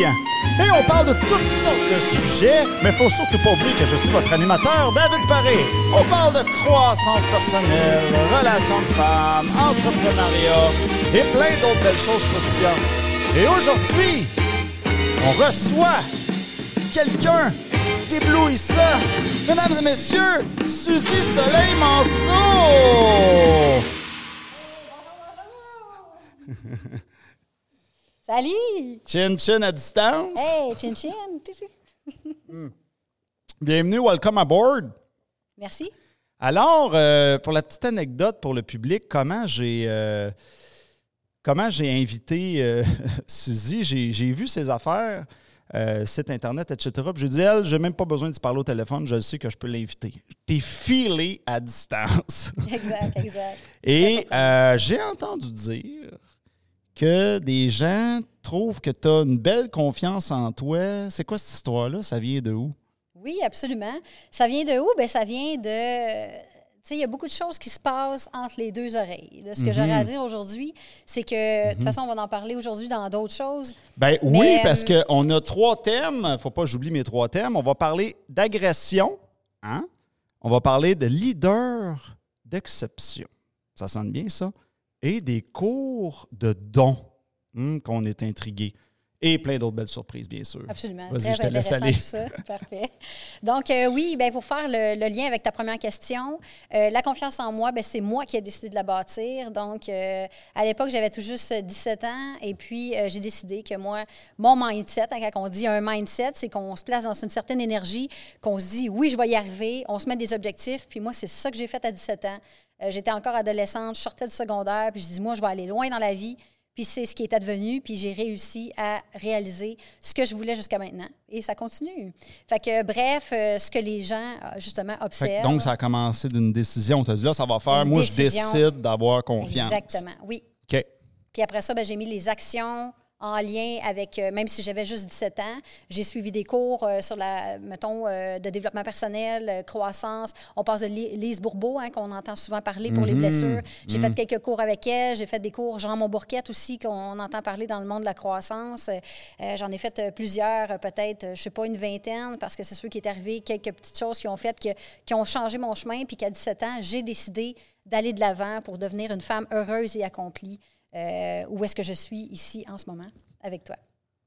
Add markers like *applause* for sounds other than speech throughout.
Et on parle de toutes sortes de sujets, mais faut surtout pas oublier que je suis votre animateur, David Paré. On parle de croissance personnelle, relations de femmes, entrepreneuriat et plein d'autres belles choses croustillantes. Et aujourd'hui, on reçoit quelqu'un d'éblouissant. Mesdames et messieurs, Suzy Soleil Manceau! *laughs* Salut! Chin chin à distance. Hey, chin chin! *laughs* Bienvenue, welcome aboard. Merci. Alors, euh, pour la petite anecdote pour le public, comment j'ai euh, comment j'ai invité euh, *laughs* Suzy, j'ai, j'ai vu ses affaires, euh, site internet, etc. Puis j'ai dit, elle, j'ai même pas besoin de se parler au téléphone, je sais que je peux l'inviter. T'es filé à distance. *laughs* Exact, exact. Et euh, j'ai entendu dire que des gens trouvent que tu as une belle confiance en toi. C'est quoi cette histoire-là? Ça vient de où? Oui, absolument. Ça vient de où? Ben, ça vient de. Tu sais, il y a beaucoup de choses qui se passent entre les deux oreilles. Là, ce que j'aurais à dire aujourd'hui, c'est que, de toute façon, on va en parler aujourd'hui dans d'autres choses. Ben oui, Mais, parce euh, qu'on a trois thèmes. Faut pas que j'oublie mes trois thèmes. On va parler d'agression, hein? On va parler de leader d'exception. Ça sonne bien, ça? Et des cours de dons, hum, qu'on est intrigué. Et plein d'autres belles surprises, bien sûr. Absolument. Vas-y, Très je te laisse intéressant aller. tout ça. *laughs* Parfait. Donc, euh, oui, ben, pour faire le, le lien avec ta première question, euh, la confiance en moi, ben, c'est moi qui ai décidé de la bâtir. Donc, euh, à l'époque, j'avais tout juste 17 ans et puis j'ai décidé que moi, mon mindset, hein, quand on dit un mindset, c'est qu'on se place dans une certaine énergie, qu'on se dit oui, je vais y arriver, on se met des objectifs. Puis moi, c'est ça que j'ai fait à 17 ans. J'étais encore adolescente, je sortais du secondaire, puis je dis moi, je vais aller loin dans la vie. Puis c'est ce qui est advenu, puis j'ai réussi à réaliser ce que je voulais jusqu'à maintenant. Et ça continue. Fait que, bref, euh, ce que les gens, euh, justement, observent. donc, ça a commencé d'une décision. Tu as dit là, ça va faire. Une moi, décision. je décide d'avoir confiance. Exactement, oui. OK. Puis après ça, ben, j'ai mis les actions en lien avec, euh, même si j'avais juste 17 ans, j'ai suivi des cours euh, sur la, mettons, euh, de développement personnel, croissance. On passe de Li- Lise Bourbeau, hein, qu'on entend souvent parler pour les Mhm. blessures. J'ai fait quelques cours avec elle. J'ai fait des cours Jean Montbourquette aussi, qu'on entend parler dans le monde de la croissance. J'en ai fait plusieurs, peut-être, je sais pas, une vingtaine, parce que c'est sûr qu'il est arrivé quelques petites choses qui ont fait que, qui ont changé mon chemin, puis qu'à 17 ans, j'ai décidé d'aller de l'avant pour devenir une femme heureuse et accomplie. Euh, où est-ce que je suis ici en ce moment avec toi?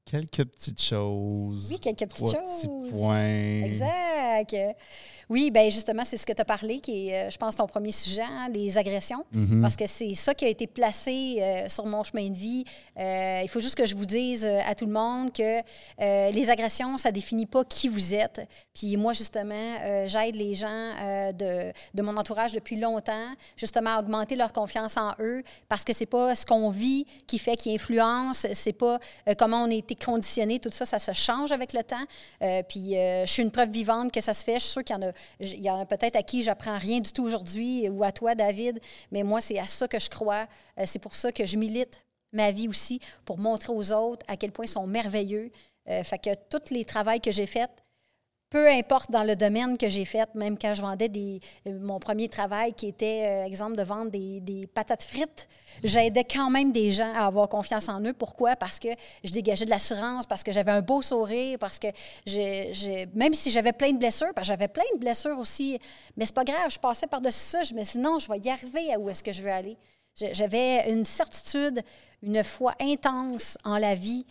Quelques petites choses. Oui, quelques petites Trois choses. petits points. Exact. Oui, bien justement, c'est ce que tu as parlé, qui est, euh, je pense, ton premier sujet, hein, les agressions. Mhm. Parce que c'est ça qui a été placé euh, sur mon chemin de vie. Euh, il faut juste que je vous dise à tout le monde que euh, les agressions, ça définit pas qui vous êtes. Puis moi, justement, j'aide les gens de, de mon entourage depuis longtemps, justement, à augmenter leur confiance en eux, parce que c'est pas ce qu'on vit qui fait, qui influence, c'est pas comment on conditionné, tout ça, ça se change avec le temps. Euh, puis euh, je suis une preuve vivante que ça se fait. Je suis sûre qu'il y en a, a peut-être à qui j'apprends rien du tout aujourd'hui, ou à toi, David, mais moi, c'est à ça que je crois. Euh, c'est pour ça que je milite ma vie aussi, pour montrer aux autres à quel point ils sont merveilleux. Fait que tous les travaux que j'ai faits, peu importe dans le domaine que j'ai fait, même quand je vendais des, euh, mon premier travail qui était, euh, exemple, de vendre des, des patates frites, j'aidais quand même des gens à avoir confiance en eux. Pourquoi? Parce que je dégageais de l'assurance, parce que j'avais un beau sourire, parce que même si j'avais plein de blessures, parce que j'avais plein de blessures aussi, mais c'est pas grave, je passais par-dessus ça, je me disais non, je vais y arriver à où est-ce que je veux aller. J'avais une certitude, une foi intense en la vie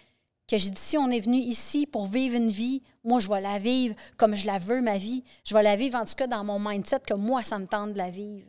que j'ai dit, si on est venu ici pour vivre une vie, moi, je vais la vivre comme je la veux, ma vie. Je vais la vivre, en tout cas, dans mon mindset, que moi, ça me tente de la vivre.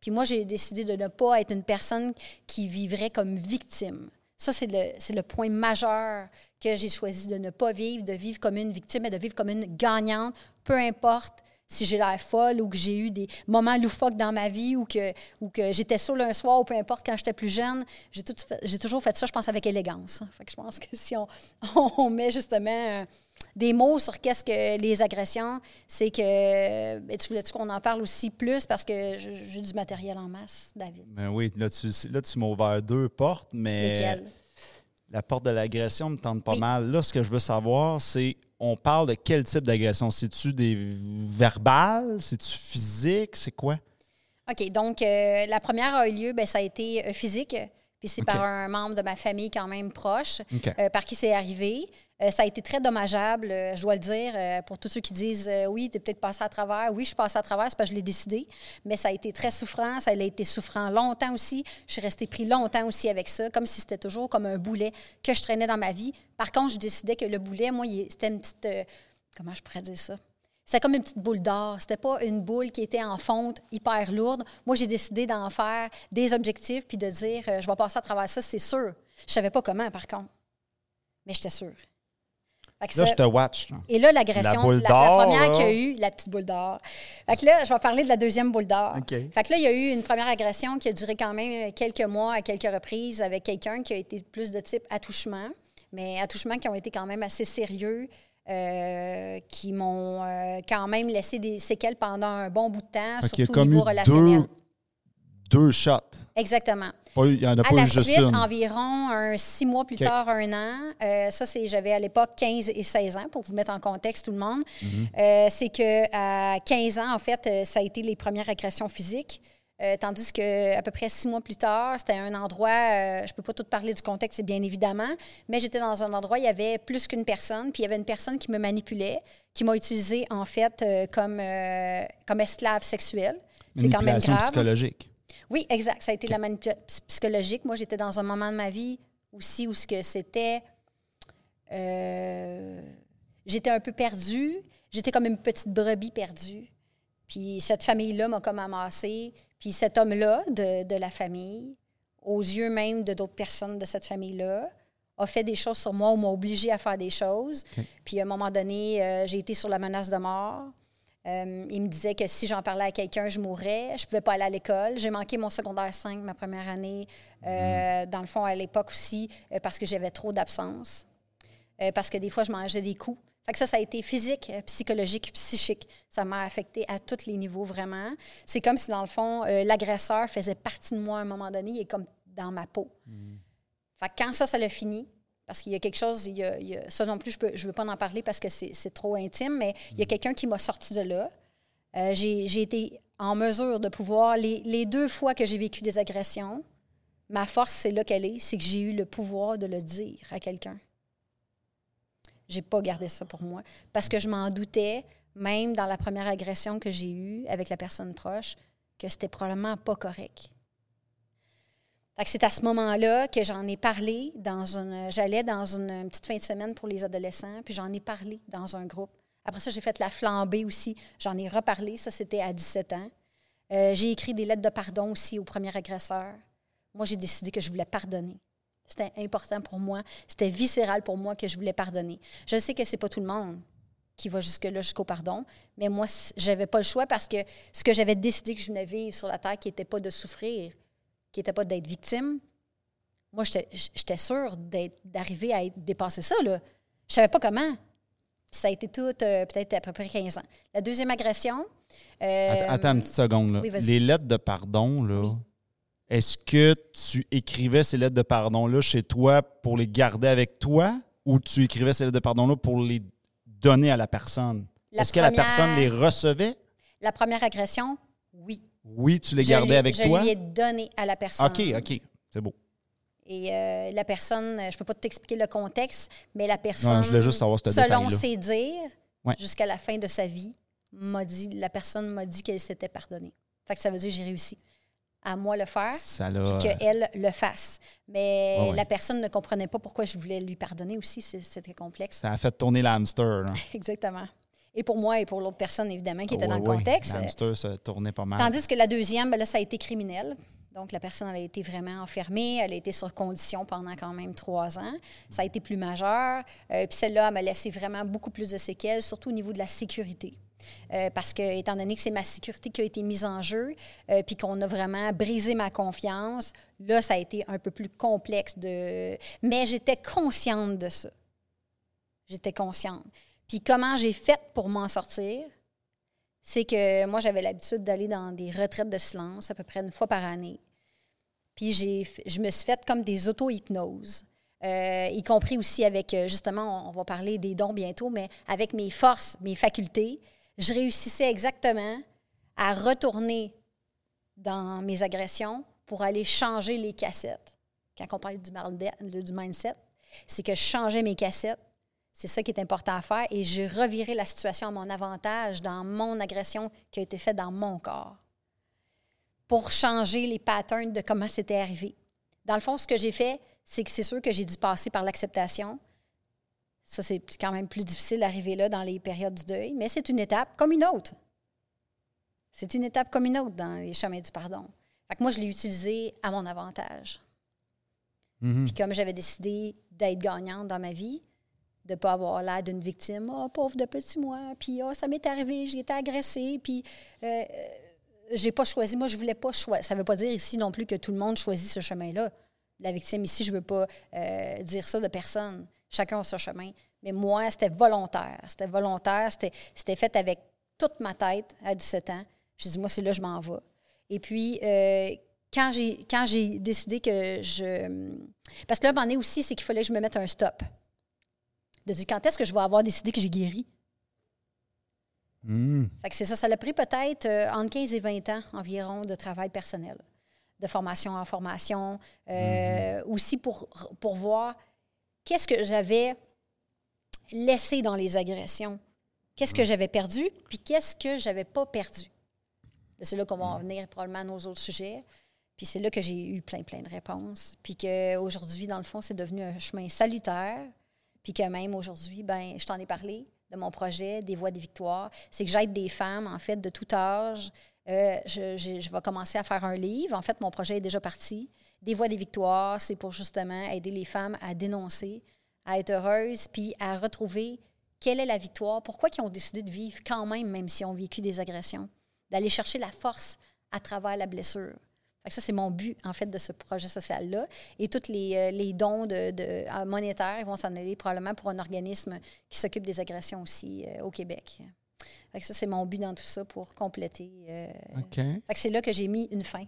Puis moi, j'ai décidé de ne pas être une personne qui vivrait comme victime. Ça, c'est le, le point majeur que j'ai choisi de ne pas vivre, de vivre comme une victime et de vivre comme une gagnante, peu importe si j'ai l'air folle ou que j'ai eu des moments loufoques dans ma vie ou que, ou que j'étais saoule un soir ou peu importe quand j'étais plus jeune, j'ai, tout fait- j'ai toujours fait ça, je pense, avec élégance. *laughs* Fait que je pense que si on, *laughs* on met justement euh, des mots sur qu'est-ce que les agressions, c'est que... ben, tu voulais-tu qu'on en parle aussi plus parce que j'ai du matériel en masse, David? Ben oui, là, tu, là, tu m'as ouvert deux portes, mais Lesquels? la porte de l'agression me tente pas Oui. mal. Là, ce que je veux savoir, c'est on parle de quel type d'agression? C'est-tu des verbales? C'est-tu physique? C'est quoi? OK, donc euh, la première a eu lieu, ben, ça a été euh, physique. Puis c'est par un membre de ma famille quand même proche euh, par qui c'est arrivé. Euh, ça a été très dommageable, euh, je dois le dire, euh, pour tous ceux qui disent oui, tu es peut-être passé à travers. Oui, je suis passée à travers, c'est parce que je l'ai décidé. Mais ça a été très souffrant. Ça a été souffrant longtemps aussi. Je suis restée pris longtemps aussi avec ça, comme si c'était toujours comme un boulet que je traînais dans ma vie. Par contre, je décidais que le boulet, moi, c'était une petite. comment je pourrais dire ça? C'était comme une petite boule d'or. C'était pas une boule qui était en fonte, hyper lourde. Moi, j'ai décidé d'en faire des objectifs puis de dire, je vais passer à travers ça, c'est sûr. Je savais pas comment, par contre. Mais j'étais sûre. Là, je te watch. et là, l'agression, La boule la, la première qu'il y a eu, la petite boule d'or. Fait que là, je vais parler de la deuxième boule d'or. OK. Fait que là, il y a eu une première agression qui a duré quand même quelques mois à quelques reprises avec quelqu'un qui a été plus de type attouchement, mais attouchements qui ont été quand même assez sérieux, euh, qui m'ont euh, quand même laissé des séquelles pendant un bon bout de temps, Fait surtout au niveau relationnel. deux, deux shots. Exactement. Il n'y en a À pas la eu juste suite, une. environ un six mois plus tard, un an, euh, ça, c'est j'avais à l'époque 15 et 16 ans, pour vous mettre en contexte tout le monde. Mhm. Euh, c'est qu'à 15 ans, en fait, euh, ça a été les premières agressions physiques. Euh, tandis que à peu près six mois plus tard, c'était un endroit, euh, je peux pas tout parler du contexte, bien évidemment, mais j'étais dans un endroit, il y avait plus qu'une personne, puis il y avait une personne qui me manipulait, qui m'a utilisé en fait euh, comme, comme esclave sexuelle. C'est quand même grave. psychologique. Oui, exact. Ça a été la manipulation psychologique. Moi, j'étais dans un moment de ma vie aussi où ce que c'était. euh, j'étais un peu perdue. J'étais comme une petite brebis perdue. Puis cette famille-là m'a comme amassée. Puis cet homme-là de, de la famille, aux yeux même de d'autres personnes de cette famille-là, a fait des choses sur moi ou m'a obligée à faire des choses. Puis à un moment donné, euh, j'ai été sur la menace de mort. Euh, il me disait que si j'en parlais à quelqu'un, je mourrais. Je pouvais pas aller à l'école. J'ai manqué mon secondaire 5, ma première année, euh, dans le fond, à l'époque aussi, euh, parce que j'avais trop d'absence. Parce que des fois, je mangeais des coups. Fait que ça, ça a été physique, psychologique, psychique. Ça m'a affecté à tous les niveaux, vraiment. C'est comme si, dans le fond, l'agresseur faisait partie de moi à un moment donné. Il est comme dans ma peau. Fait que quand ça, ça l'a fini, parce qu'il y a quelque chose, il y a, il y a- ça non plus, je ne veux pas en parler parce que c'est trop intime, mais il y a quelqu'un qui m'a sorti de là. Euh, j'ai j'ai été en mesure de pouvoir, les, les deux fois que j'ai vécu des agressions, ma force, c'est là qu'elle est, c'est que j'ai eu le pouvoir de le dire à quelqu'un. J'ai pas gardé ça pour moi parce que je m'en doutais, même dans la première agression que j'ai eue avec la personne proche, que c'était probablement pas correct. C'est à ce moment-là que j'en ai parlé dans une. J'allais dans une petite fin de semaine pour les adolescents, puis j'en ai parlé dans un groupe. Après ça, j'ai fait la flambée aussi. J'en ai reparlé. Ça, c'était à 17 ans. Euh, j'ai écrit des lettres de pardon aussi au premier agresseur. Moi, j'ai décidé que je voulais pardonner. C'était important pour moi. C'était viscéral pour moi que je voulais pardonner. Je sais que c'est pas tout le monde qui va jusque-là, jusqu'au pardon, mais moi, c- j'avais pas le choix parce que ce que j'avais décidé que je venais vivre sur la terre, qui n'était pas de souffrir, qui n'était pas d'être victime, moi, j'étais sûre d'arriver à être- dépasser ça. Là. Je savais pas comment. Ça a été tout, euh, peut-être à peu près 15 ans. La deuxième agression. euh, Attends, attends une petite seconde. Là. oui, les lettres de pardon, là, Oui. est-ce que tu écrivais ces lettres de pardon-là chez toi pour les garder avec toi ou tu écrivais ces lettres de pardon-là pour les donner à la personne? Est-ce que la personne les recevait? La première agression, oui. Oui, tu les Je gardais avec je toi? lui ai donné à la personne. OK, OK. C'est beau. Et euh, la personne, euh, je peux pas t'expliquer le contexte, mais la personne, Non, je juste savoir ce selon ses dires, Ouais. jusqu'à la fin de sa vie, m'a dit, la personne m'a dit qu'elle s'était pardonnée. Fait que ça veut dire que j'ai réussi à moi le faire, puis qu'elle le fasse. Mais Ouais, ouais. la personne ne comprenait pas pourquoi je voulais lui pardonner aussi. C'est- C'était complexe. Ça a fait tourner l'hamster. *laughs* Exactement. Et pour moi et pour l'autre personne, évidemment, qui était dans le ouais. contexte. L'hamster se tournait pas mal. Tandis que la deuxième, ben là, ça a été criminel. Donc, la personne elle a été vraiment enfermée. Elle a été sur condition pendant quand même trois ans. Ça a été plus majeur. Euh, Puis celle-là, elle m'a laissé vraiment beaucoup plus de séquelles, surtout au niveau de la sécurité. Euh, parce que, étant donné que c'est ma sécurité qui a été mise en jeu, euh, puis qu'on a vraiment brisé ma confiance, là, ça a été un peu plus complexe. De... Mais j'étais consciente de ça. J'étais consciente. Puis comment j'ai fait pour m'en sortir? c'est que moi, j'avais l'habitude d'aller dans des retraites de silence à peu près une fois par année. Puis j'ai, je me suis faite comme des auto-hypnoses, euh, y compris aussi avec, euh, justement, on, va parler des dons bientôt, mais avec mes forces, mes facultés, je réussissais exactement à retourner dans mes agressions pour aller changer les cassettes quand on parle du mindset, c'est que je changeais mes cassettes. C'est ça qui est important à faire et j'ai reviré la situation à mon avantage dans mon agression qui a été faite dans mon corps pour changer les patterns de comment c'était arrivé. Dans le fond, ce que j'ai fait, c'est que c'est sûr que j'ai dû passer par l'acceptation. Ça, c'est quand même plus difficile d'arriver là dans les périodes du deuil, mais c'est une étape comme une autre. C'est une étape comme une autre dans les chemins du pardon. Fait que moi, je l'ai utilisé à mon avantage. Mm-hmm. Puis comme j'avais décidé d'être gagnante dans ma vie, de ne pas avoir l'air d'une victime, oh, pauvre de petit moi, puis oh, ça m'est arrivé, j'ai été agressée, puis euh, j'ai pas choisi. Moi, je voulais pas choisir. Ça veut pas dire ici non plus que tout le monde choisit ce chemin-là. La victime ici, je veux pas euh, dire ça de personne. Chacun a son chemin. Mais moi, c'était volontaire. C'était volontaire. C'était fait avec toute ma tête à 17 ans. J'ai dit, moi, c'est là je m'en vais. Et puis, euh, quand j'ai décidé que je. Parce que là, à un aussi, c'est qu'il fallait que je me mette un stop. De dire, quand est-ce que je vais avoir décidé que j'ai guéri? Hmm. Fait que c'est ça. Ça l'a pris peut-être euh, entre 15 et 20 ans environ de travail personnel, de formation en formation. Euh, hmm. Aussi pour, pour voir qu'est-ce que j'avais laissé dans les agressions, qu'est-ce que j'avais perdu, puis qu'est-ce que j'avais pas perdu. C'est là qu'on va en venir probablement à nos autres sujets. Puis c'est là que j'ai eu plein, plein de réponses. Puis qu'aujourd'hui, dans le fond, c'est devenu un chemin salutaire. Puis que même aujourd'hui, ben, je t'en ai parlé de mon projet, des voix des victoires. C'est que j'aide des femmes, en fait, de tout âge. Euh, je, vais commencer à faire un livre. En fait, mon projet est déjà parti. Des voix des victoires, c'est pour justement aider les femmes à dénoncer, à être heureuses, puis à retrouver quelle est la victoire, pourquoi ils ont décidé de vivre quand même, même s'ils ont vécu des agressions d'aller chercher la force à travers la blessure. Ça, c'est mon but, en fait, de ce projet social-là. Et tous les, euh, les dons de, de, monétaires ils vont s'en aller probablement pour un organisme qui s'occupe des agressions aussi euh, au Québec. ça, c'est mon but dans tout ça pour compléter. Euh, c'est là que j'ai mis une fin.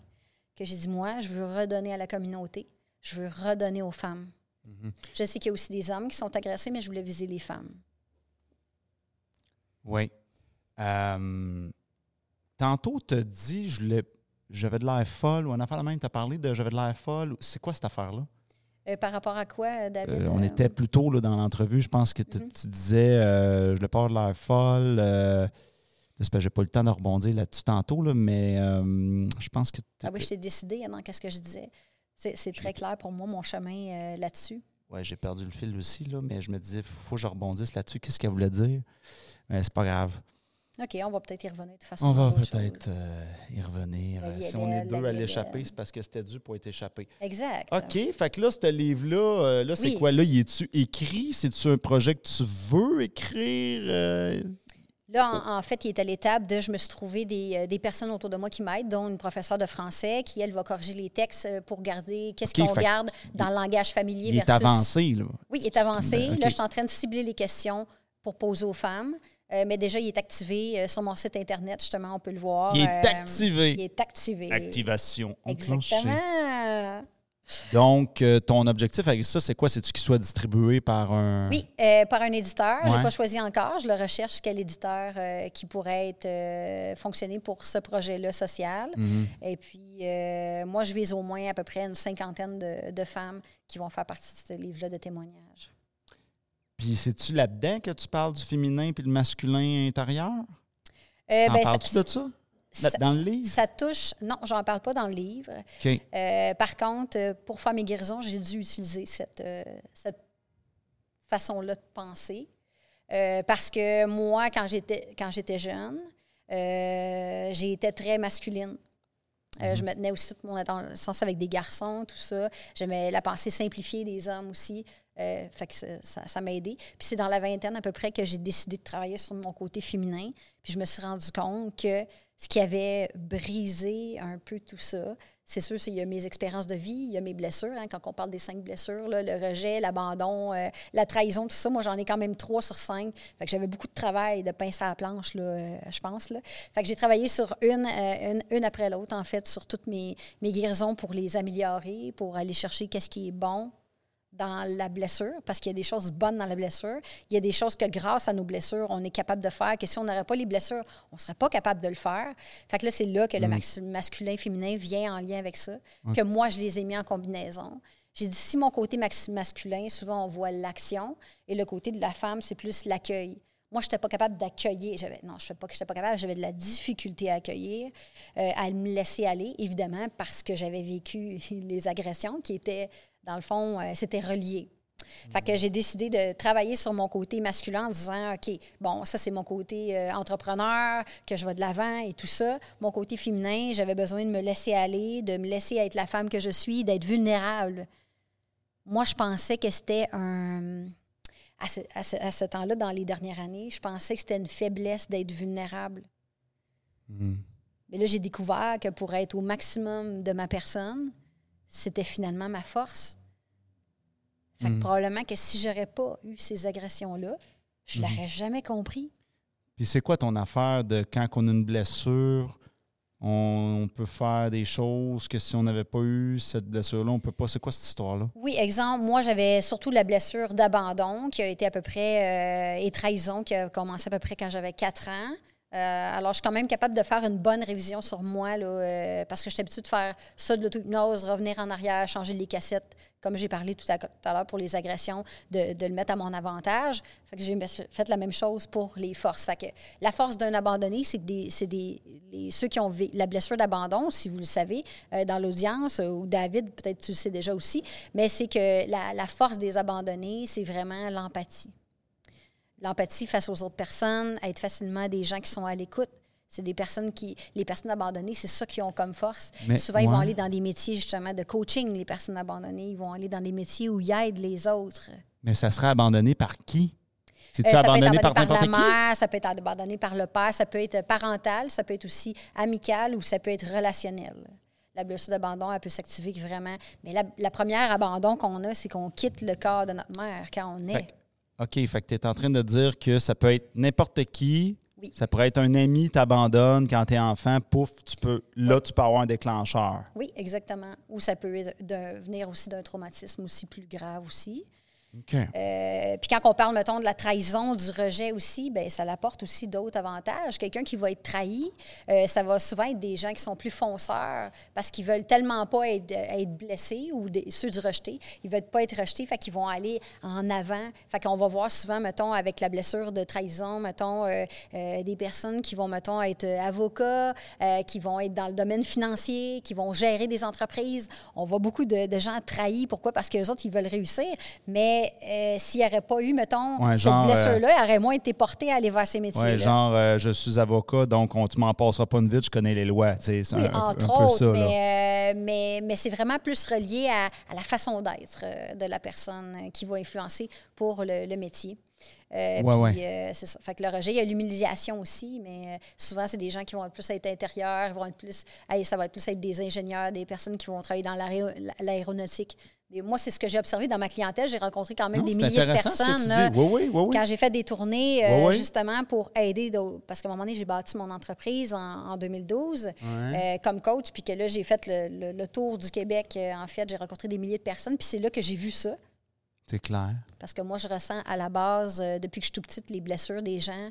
Que j'ai dit, moi, je veux redonner à la communauté. Je veux redonner aux femmes. Mm-hmm. Je sais qu'il y a aussi des hommes qui sont agressés, mais je voulais viser les femmes. Oui. Tantôt, tu as dit je j'avais de l'air folle ou un affaire la même, tu as parlé de j'avais de l'air folle. C'est quoi cette affaire-là? Euh, par rapport à quoi, David? Euh, on euh, était plus tôt là, dans l'entrevue. Je pense que mhm. tu disais je n'ai pas de l'air folle. J'espère que j'ai pas eu le temps de rebondir là-dessus tantôt, là, mais je pense que. Ah oui, je t'ai décidé dans qu'est-ce que je disais. C'est très clair pour moi, mon chemin là-dessus. Oui, j'ai perdu le fil aussi, là, mais je me disais, il faut que je rebondisse là-dessus. Qu'est-ce qu'elle voulait dire? Mais c'est pas grave. OK, on va peut-être y revenir de façon. On va peut-être euh, y revenir. si on est deux à l'échapper, c'est parce que c'était dû pour être échappé. Exact. OK, fait que là, ce livre-là, euh, là, c'est quoi? Là, y es-tu écrit? C'est-tu un projet que tu veux écrire? Euh? Là, en, fait, il est à l'étape de je me suis trouvé des, des personnes autour de moi qui m'aident, dont une professeure de français qui, elle, va corriger les textes pour garder qu'est-ce qu'on garde dans le langage familier. Il est avancé, là. Oui, il est avancé. Là, je suis en train de cibler les questions pour poser aux femmes. Euh, mais déjà, il est activé euh, sur mon site Internet, justement, on peut le voir. Il est euh, activé. Il est activé. Activation Exactement. Donc, ton objectif avec ça, c'est quoi? C'est-tu qu'il soit distribué par un... Oui, par un éditeur. Je n'ai pas choisi encore. Je le recherche, quel éditeur qui pourrait être fonctionner pour ce projet-là social. Mm-hmm. Et puis, moi, je vise au moins à peu près une cinquantaine de, de femmes qui vont faire partie de ce livre-là de témoignages. Puis c'est-tu là-dedans que tu parles du féminin puis le masculin intérieur? Euh, ben, Parles-tu de ça? dans le livre? Ça touche. Non, j'en parle pas dans le livre. Euh, par contre, euh, pour faire mes guérisons, j'ai dû utiliser cette, euh, cette façon-là de penser. parce que moi, quand j'étais quand j'étais jeune, j'ai été très masculine. Je mhm. me tenais aussi toute mon sens avec des garçons, tout ça. J'aimais la pensée simplifiée des hommes aussi. Euh, fait que ça, m'a aidé. Puis c'est dans la vingtaine à peu près que j'ai décidé de travailler sur mon côté féminin. Puis je me suis rendu compte que ce qui avait brisé un peu tout ça, c'est sûr, il y a mes expériences de vie, il y a mes blessures. Hein, quand on parle des cinq blessures, le rejet, l'abandon, euh, la trahison, tout ça, moi j'en ai quand même trois sur cinq. Fait que j'avais beaucoup de travail de pince à la planche, là, euh, je pense. Là. Fait que j'ai travaillé sur une, une, une, après l'autre, en fait, sur toutes mes, mes guérisons pour les améliorer, pour aller chercher qu'est-ce qui est bon, dans la blessure, parce qu'il y a des choses bonnes dans la blessure. Il y a des choses que grâce à nos blessures, on est capable de faire, que si on n'aurait pas les blessures, on ne serait pas capable de le faire. Fait que là, c'est là que le mm. masculin-féminin vient en lien avec ça, que moi, je les ai mis en combinaison. J'ai dit, si mon côté masculin, souvent on voit l'action, et le côté de la femme, c'est plus l'accueil. Moi, je n'étais pas capable d'accueillir. non, je ne pas que je pas capable. J'avais de la difficulté à accueillir, euh, à me laisser aller, évidemment, parce que j'avais vécu *laughs* les agressions qui étaient, dans le fond, euh, c'était relié. Fait que j'ai décidé de travailler sur mon côté masculin en disant, OK, bon, ça, c'est mon côté euh, entrepreneur, que je vais de l'avant et tout ça. Mon côté féminin, j'avais besoin de me laisser aller, de me laisser être la femme que je suis, d'être vulnérable. Moi, je pensais que c'était un à ce, temps-là, dans les dernières années, je pensais que c'était une faiblesse d'être vulnérable. Hmm. Mais là, j'ai découvert que pour être au maximum de ma personne, c'était finalement ma force. Fait que hmm. probablement que si j'aurais pas eu ces agressions-là, je hmm. l'aurais jamais compris. Puis c'est quoi ton affaire de quand on a une blessure, on, peut faire des choses que si on n'avait pas eu cette blessure-là, on peut pas? C'est quoi cette histoire-là? Oui, exemple, moi, j'avais surtout la blessure d'abandon qui a été à peu près, euh, et trahison qui a commencé à peu près quand j'avais 4 ans. Euh, alors, je suis quand même capable de faire une bonne révision sur moi, là, euh, parce que je suis habituée de faire ça de l'auto-hypnose, revenir en arrière, changer les cassettes, comme j'ai parlé tout à, l'heure pour les agressions, de, le mettre à mon avantage. J'ai fait la même chose pour les forces. La force d'un abandonné, c'est des, ceux qui ont la blessure d'abandon, si vous le savez, euh, dans l'audience, ou David, peut-être tu le sais déjà aussi, mais c'est que la force des abandonnés, c'est vraiment l'empathie l'empathie face aux autres personnes, être facilement des gens qui sont à l'écoute. C'est des personnes qui, les personnes abandonnées, c'est ça qu'ils ont comme force. Souvent, ils vont aller dans des métiers justement de coaching, les personnes abandonnées. Ils vont aller dans des métiers où ils aident les autres. Mais ça serait abandonné par qui? Euh, abandonné, par, par la mère, ça peut être abandonné par le père, ça peut être parental, ça peut être aussi amical ou ça peut être relationnel. La blessure d'abandon, elle peut s'activer vraiment. Mais la, première abandon qu'on a, c'est qu'on quitte le corps de notre mère quand on est. OK, fait que tu es en train de dire que ça peut être n'importe qui. Ça pourrait être un ami t'abandonne quand tu es enfant, pouf, tu peux là tu peux avoir un déclencheur. Oui, exactement. Ou ça peut venir aussi d'un traumatisme aussi plus grave aussi. Euh, puis quand on parle, mettons, de la trahison, du rejet aussi, ben ça apporte aussi d'autres avantages. Quelqu'un qui va être trahi, euh, ça va souvent être des gens qui sont plus fonceurs parce qu'ils veulent tellement pas être, être blessés ou ceux du rejeté. Ils veulent pas être rejetés, fait qu'ils vont aller en avant. Fait qu'on va voir souvent, mettons, avec la blessure de trahison, mettons, euh, des personnes qui vont, mettons, être avocats, qui vont être dans le domaine financier, qui vont gérer des entreprises. On voit beaucoup de, gens trahis. Pourquoi? Parce qu'eux autres, ils veulent réussir, mais euh, s'il n'y aurait pas eu, mettons, cette blessure-là, il aurait moins été porté à aller vers ces métiers-là. Genre, euh, je suis avocat, donc on, tu m'en passeras pas une vite, je connais les lois. C'est oui, entre autres, mais, euh, mais, mais c'est vraiment plus relié à, la façon d'être de la personne qui va influencer pour le, métier. Puis, c'est ça. Fait que le rejet, il y a l'humiliation aussi, mais souvent, c'est des gens qui vont plus être intérieurs, vont être plus, ça va être plus être des ingénieurs, des personnes qui vont travailler dans l'aéronautique, moi, c'est ce que j'ai observé dans ma clientèle. J'ai rencontré quand même des milliers de personnes. quand j'ai fait des tournées, euh, justement, pour aider. Parce qu'à un moment donné, j'ai bâti mon entreprise en, 2012 euh, comme coach. Puis que là, j'ai fait le, tour du Québec. Euh, en fait, j'ai rencontré des milliers de personnes. Puis c'est là que j'ai vu ça. C'est clair. Parce que moi, je ressens à la base, depuis que je suis tout petite, les blessures des gens.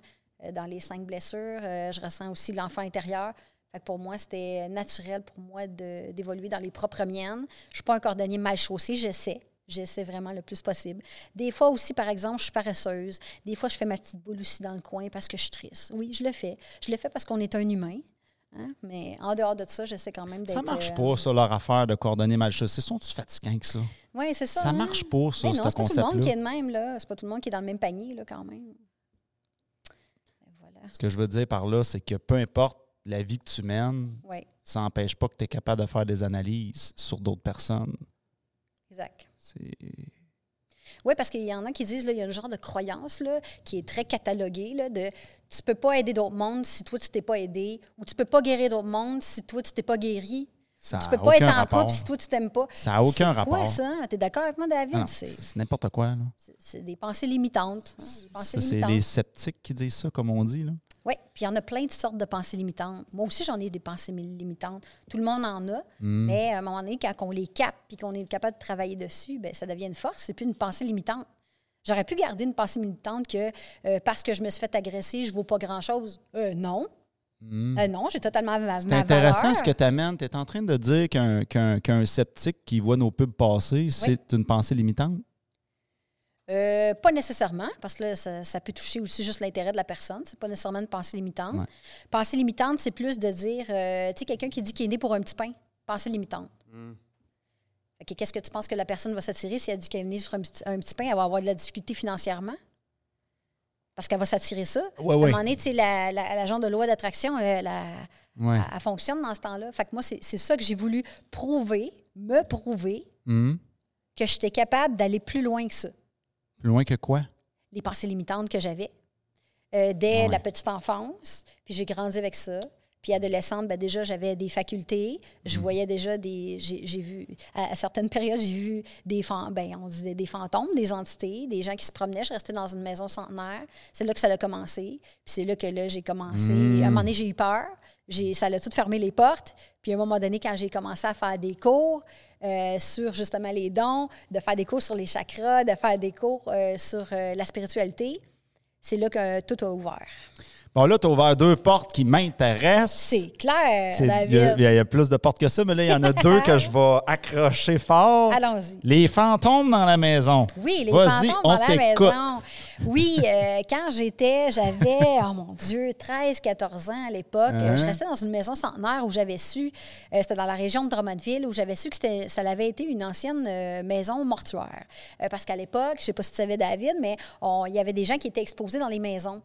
dans les cinq blessures, je ressens aussi l'enfant intérieur pour moi, c'était naturel pour moi d'évoluer dans les propres miennes. Je ne suis pas un cordonnier mal chaussé, je sais. J'essaie vraiment le plus possible. Des fois aussi, par exemple, je suis paresseuse. Des fois, je fais ma petite boule aussi dans le coin parce que je suis triste. Oui, je le fais. Je le fais parce qu'on est un humain. Hein, mais en dehors de ça, j'essaie quand même d'être. Ça marche euh, pas, ça, leur affaire de cordonnier mal chaussé. Sont-tu fatiguants que ça? Oui, c'est ça. Ça hein? marche pas, ça, ce concept-là. C'est pas tout le monde qui est de même, là. C'est pas tout le monde qui est dans le même panier, là, quand même. Voilà. Ce que je veux dire par là, c'est que peu importe la vie que tu mènes, ça n'empêche pas que tu es capable de faire des analyses sur d'autres personnes. Exact. Oui, parce qu'il y en a qui disent, qu'il y a un genre de croyance là, qui est très cataloguée, là, de tu peux pas aider d'autres mondes si toi, tu t'es pas aidé, ou tu peux pas guérir d'autres mondes si toi, tu t'es pas guéri. Ça tu peux pas être en couple si toi, tu t'aimes pas. Ça n'a aucun rapport. C'est quoi ça? Tu es d'accord avec moi, David? C'est n'importe quoi. C'est des pensées limitantes. Hein, c'est les sceptiques qui disent ça, comme on dit. Là. Oui, puis il y en a plein de sortes de pensées limitantes. Moi aussi, j'en ai des pensées limitantes. Tout le monde en a, hmm. mais à un moment donné, quand on les capte puis qu'on est capable de travailler dessus, bien, ça devient une force. C'est plus une pensée limitante. J'aurais pu garder une pensée limitante que euh, parce que je me suis fait agresser, je ne vaux pas grand-chose. Euh, non. Hmm. Euh, non, j'ai totalement ma, C'est intéressant ce que tu amènes. Tu es en train de dire qu'un sceptique qui voit nos pubs passer, c'est une pensée limitante? Euh, pas nécessairement, parce que ça, peut toucher aussi juste l'intérêt de la personne. C'est pas nécessairement une pensée limitante. Pensée limitante, c'est plus de dire, euh, tu sais, quelqu'un qui dit qu'il est né pour un petit pain. Pensée limitante. Hmm. Qu'est-ce que tu penses que la personne va s'attirer si elle dit qu'elle est née sur un petit, un petit pain? Elle va avoir de la difficulté financièrement? Parce qu'elle va s'attirer ça. Ouais, À un moment donné, la, la, genre de loi d'attraction, elle, elle, fonctionne dans ce temps-là. Fait que moi, c'est ça que j'ai voulu prouver, me prouver, hmm. que j'étais capable d'aller plus loin que ça. Plus loin que quoi? Les pensées limitantes que j'avais euh, dès la petite enfance. Puis j'ai grandi avec ça. Puis adolescente, ben déjà, j'avais des facultés. Je mm. voyais déjà des. J'ai vu. À, certaines périodes, j'ai vu des, ben, on disait des fantômes, des entités, des gens qui se promenaient. Je restais dans une maison centenaire. C'est là que ça a commencé. Puis c'est là que là, j'ai commencé. À un moment donné, j'ai eu peur. Ça a tout fermé les portes. Puis à un moment donné, quand j'ai commencé à faire des cours, euh, sur justement les dons, de faire des cours sur les chakras, de faire des cours euh, sur euh, la spiritualité. C'est là que tout a ouvert. Bon, là, tu as ouvert deux portes qui m'intéressent. C'est clair, David. Il y, a plus de portes que ça, mais là, il y en a *laughs* deux que je vais accrocher fort. Allons-y. Les fantômes dans la maison. Oui, les fantômes dans la maison. Oui, euh, quand j'étais, j'avais, oh mon Dieu, 13, 14 ans à l'époque. Hein? Je restais dans une maison centenaire où j'avais su, euh, c'était dans la région de Drummondville, où j'avais su que ça avait été une ancienne euh, maison mortuaire. parce qu'à l'époque, je ne sais pas si tu savais, David, mais il y avait des gens qui étaient exposés dans les maisons.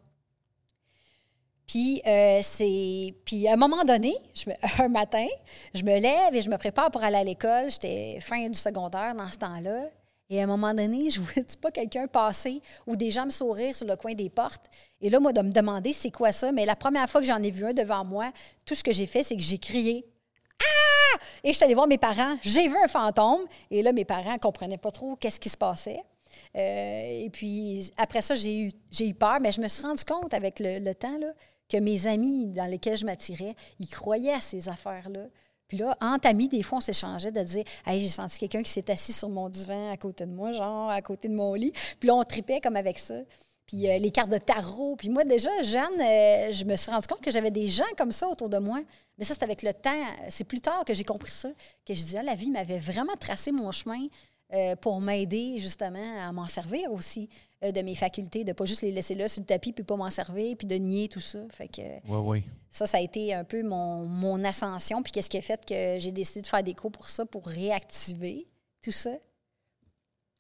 Puis, euh, c'est... Puis à un moment donné, je me... *laughs* un matin, je me lève et je me prépare pour aller à l'école. J'étais fin du secondaire dans ce temps-là. Et à un moment donné, je vois pas quelqu'un passer ou des gens me sourire sur le coin des portes? Et là, moi, de me demander c'est quoi ça? Mais la première fois que j'en ai vu un devant moi, tout ce que j'ai fait, c'est que j'ai crié Ah! Et je suis allée voir mes parents. J'ai vu un fantôme. Et là, mes parents ne comprenaient pas trop qu'est-ce qui se passait. Euh, et puis, après ça, j'ai eu, peur, mais je me suis rendu compte avec le, le temps que mes amis dans lesquels je m'attirais, ils croyaient à ces affaires-là. Puis là, entre amis, des fois, on s'échangeait de dire Hey, j'ai senti quelqu'un qui s'est assis sur mon divan à côté de moi, genre à côté de mon lit. Puis là, on tripait comme avec ça. Puis euh, les cartes de tarot. Puis moi, déjà, jeune, euh, je me suis rendu compte que j'avais des gens comme ça autour de moi. Mais ça, c'est avec le temps. C'est plus tard que j'ai compris ça, que je disais, la vie m'avait vraiment tracé mon chemin. Euh, pour m'aider justement à m'en servir aussi euh, de mes facultés, de pas juste les laisser là sur le tapis puis pas m'en servir, puis de nier tout ça. Fait que ça, ça a été un peu mon, mon ascension. Puis qu'est-ce qui a fait que j'ai décidé de faire des cours pour ça, pour réactiver tout ça?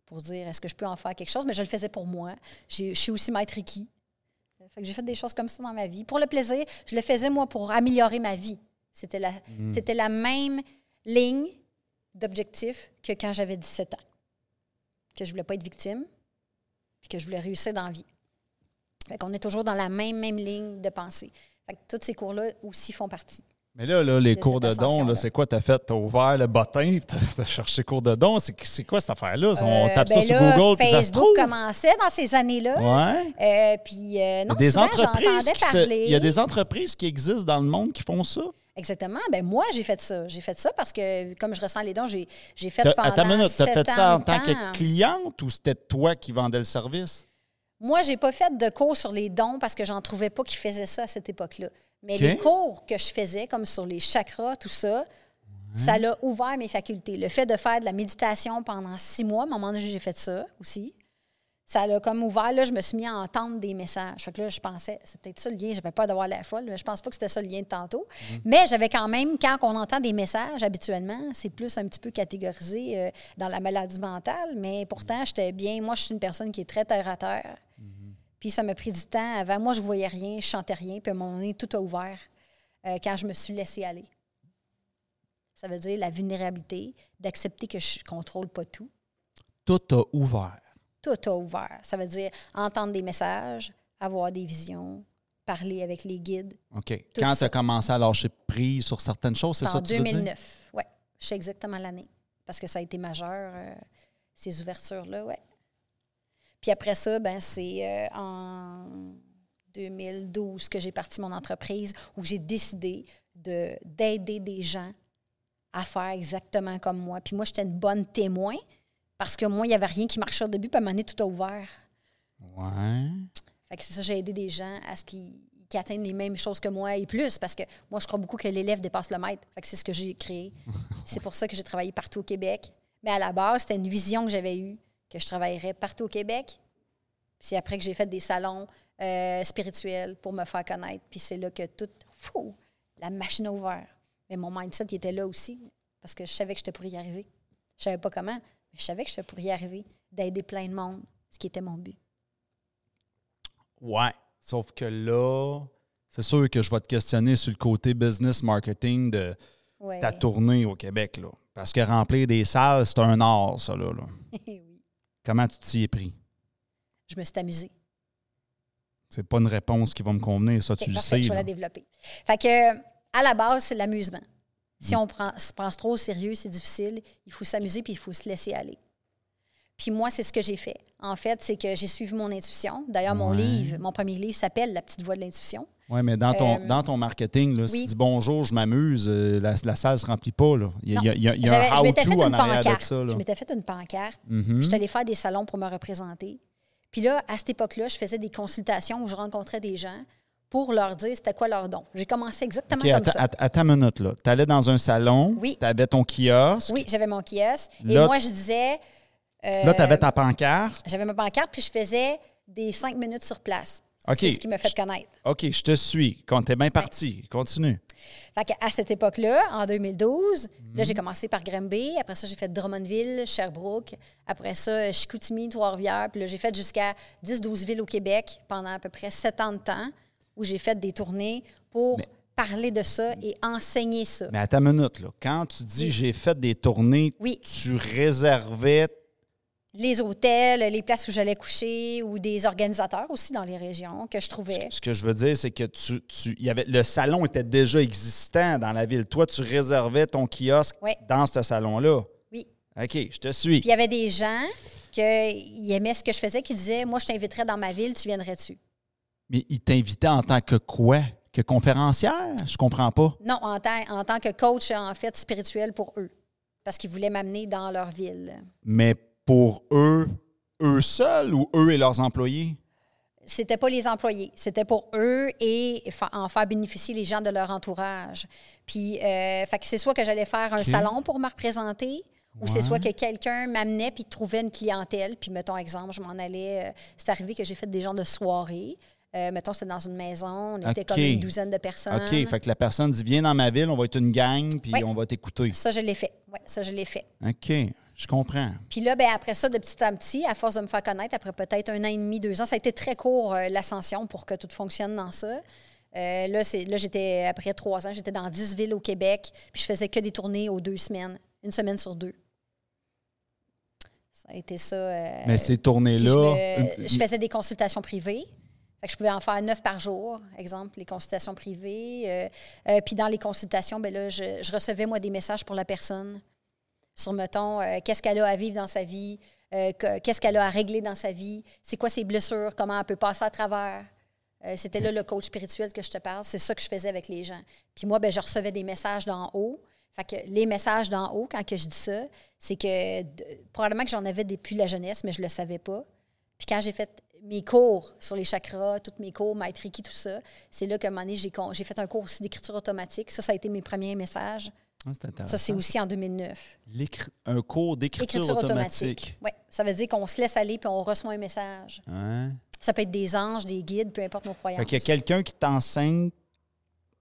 Pour dire est-ce que je peux en faire quelque chose? Mais je le faisais pour moi. Je suis aussi maître Reiki. Fait que j'ai fait des choses comme ça dans ma vie. Pour le plaisir, je le faisais moi pour améliorer ma vie. C'était la, mm. c'était la même ligne d'objectif que quand j'avais 17 ans. Que je voulais pas être victime, puis que je voulais réussir dans la vie. Fait qu'on est toujours dans la même, même ligne de pensée. Fait que tous ces cours-là aussi font partie. Mais là, là les cours de dons, c'est quoi? Tu as fait, tu as ouvert le bottin, tu as, cherché cours de dons. C'est quoi cette affaire-là? On euh, tape ça ben sur Google, puis ça se trouve. commençait dans ces années-là. Ouais. Euh, puis euh, non, des souvent, entreprises parler. Il y a des entreprises qui existent dans le monde qui font ça? Exactement. Ben moi, j'ai fait ça. J'ai fait ça parce que, comme je ressens les dons, j'ai, fait pendant Attends minute, tu as fait ça en tant que cliente ou c'était toi qui vendais le service? Moi, j'ai pas fait de cours sur les dons parce que j'en trouvais pas qui faisaient ça à cette époque-là. Mais les cours que je faisais, comme sur les chakras, tout ça, ça l'a ouvert mes facultés. Le fait de faire de la méditation pendant six mois, à un moment donné, j'ai fait ça aussi ça l'a comme ouvert. Là, je me suis mis à entendre des messages. Fait que là, je pensais, c'est peut-être ça le lien. J'avais pas d'avoir la folle. Mais je pense pas que c'était ça le lien de tantôt. Mhm. Mais j'avais quand même, quand on entend des messages, habituellement, c'est plus un petit peu catégorisé euh, dans la maladie mentale. Mais pourtant, j'étais bien. Moi, je suis une personne qui est très terre à terre. Mhm. Puis ça m'a pris du temps. Avant, moi, je voyais rien, je chantais rien. Puis à un moment donné, tout a ouvert euh, quand je me suis laissée aller. Ça veut dire la vulnérabilité, d'accepter que je contrôle pas tout. Tout a ouvert tout a ouvert. Ça veut dire entendre des messages, avoir des visions, parler avec les guides. OK. Quand tu as commencé à lâcher prise sur certaines choses, c'est ça que tu En 2009, oui. Je sais exactement l'année. Parce que ça a été majeur, euh, ces ouvertures-là, oui. Puis après ça, ben, c'est euh, en 2012 que j'ai parti mon entreprise où j'ai décidé d'aider des gens à faire exactement comme moi. Puis moi, j'étais une bonne témoin, parce que moi, il n'y avait rien qui marchait au début, puis à un moment donné, tout a ouvert. Ouais. Fait que c'est ça, j'ai aidé des gens à ce qu'ils qui atteignent les mêmes choses que moi et plus, parce que moi, je crois beaucoup que l'élève dépasse le maître. Fait que c'est ce que j'ai créé. *laughs* c'est pour ça que j'ai travaillé partout au Québec. Mais à la base, c'était une vision que j'avais eue, que je travaillerais partout au Québec. C'est après que j'ai fait des salons euh, spirituels pour me faire connaître. Puis c'est là que tout, fou, la machine a ouvert. Mais mon mindset, il était là aussi, parce que je savais que j'étais pour y arriver. Je savais pas comment, je savais que j'étais pour y arriver, d'aider plein de monde, ce qui était mon but. Ouais. Sauf que là, c'est sûr que je vais te questionner sur le côté business marketing de ta tournée au Québec. Là. Parce que remplir des salles, c'est un art, ça. Là, *laughs* oui. Comment tu t'y es pris? Je me suis amusée. C'est pas une réponse qui va me convenir, ça, tu le sais. Je vais la développer. Fait que, à la base, c'est l'amusement. Si on prend, se prend trop au sérieux, c'est difficile. Il faut s'amuser puis il faut se laisser aller. Puis moi, c'est ce que j'ai fait. En fait, c'est que j'ai suivi mon intuition. D'ailleurs, mon livre, mon premier livre s'appelle La petite voix de l'intuition. Oui, mais dans ton, euh, dans ton marketing, là, si tu dis bonjour, je m'amuse, euh, la, la, salle ne se remplit pas. Là. Il, y a, il, y a, il y a un how-to en arrière de ça. Je m'étais fait une pancarte. Mm-hmm. Je suis allée faire des salons pour me représenter. Puis là, à cette époque-là, je faisais des consultations où je rencontrais des gens pour leur dire c'était quoi leur don. J'ai commencé exactement comme ça. À, ta minute, là. Tu allais dans un salon, oui. tu avais ton kiosque. Oui, j'avais mon kiosque. et moi, je disais euh, là, tu avais ta pancarte. J'avais ma pancarte, puis je faisais des cinq minutes sur place. C'est ce qui m'a fait connaître. OK, je te suis. Quand t'es bien parti, continue. Fait à cette époque-là, en 2012, là, j'ai commencé par Granby. Après ça, j'ai fait Drummondville, Sherbrooke. Après ça, Chicoutimi, Trois-Rivières. Puis là, j'ai fait jusqu'à 10-12 villes au Québec pendant à peu près sept ans de temps où j'ai fait des tournées pour parler de ça et enseigner ça. Mais à ta minute, là, quand tu dis j'ai fait des tournées, tu réservais les hôtels, les places où j'allais coucher ou des organisateurs aussi dans les régions que je trouvais. Ce que je veux dire, c'est que tu, tu y avait, le salon était déjà existant dans la ville. Toi, tu réservais ton kiosque dans ce salon-là. Oui. OK, je te suis. Puis il y avait des gens qui aimaient ce que je faisais qui disaient Moi, je t'inviterais dans ma ville, tu viendrais-tu? Mais ils t'invitaient en tant que quoi? Que conférencière? Je comprends pas. Non, en, en tant que coach, en fait, spirituel pour eux. Parce qu'ils voulaient m'amener dans leur ville. Mais pour eux, eux seuls ou eux et leurs employés? C'était pas les employés, c'était pour eux et en faire bénéficier les gens de leur entourage. Puis, euh, c'est soit que j'allais faire un salon pour me représenter, ou c'est soit que quelqu'un m'amenait puis trouvait une clientèle. Puis, mettons, exemple, je m'en allais. Euh, c'est arrivé que j'ai fait des gens de soirée. Euh, mettons, c'était dans une maison, on était comme une douzaine de personnes. OK, fait que la personne dit Viens dans ma ville, on va être une gang, puis on va t'écouter. Ça, je l'ai fait. Oui, ça, je l'ai fait. OK. Je comprends. Puis là, ben, après ça, de petit en petit, à force de me faire connaître, après peut-être un an et demi, deux ans, ça a été très court, euh, l'ascension, pour que tout fonctionne dans ça. Euh, là, là j'étais, après trois ans, j'étais dans dix villes au Québec, puis je faisais que des tournées aux deux semaines, une semaine sur deux. Ça a été ça. Euh, Mais ces tournées-là. Je, faisais des consultations privées. Je pouvais en faire neuf par jour, exemple, les consultations privées. puis dans les consultations, ben là, je, recevais, moi, des messages pour la personne sur, mettons, euh, qu'est-ce qu'elle a à vivre dans sa vie, euh, qu'est-ce qu'elle a à régler dans sa vie, c'est quoi ses blessures, comment elle peut passer à travers. Euh, c'était là le coach spirituel que je te parle. C'est ça que je faisais avec les gens. Puis moi, ben, je recevais des messages d'en haut. Fait que les messages d'en haut, quand que je dis ça, c'est que probablement que j'en avais depuis la jeunesse, mais je ne le savais pas. Puis quand j'ai fait mes cours sur les chakras, tous mes cours, Maître tout ça, c'est là qu'à un moment donné, j'ai fait un cours aussi d'écriture automatique. Ça, ça a été mes premiers messages. Ah, ça, c'est aussi en 2009. Un cours d'écriture automatique. Oui, ça veut dire qu'on se laisse aller puis on reçoit un message. Ça peut être des anges, des guides, peu importe nos croyances. Il y a quelqu'un qui t'enseigne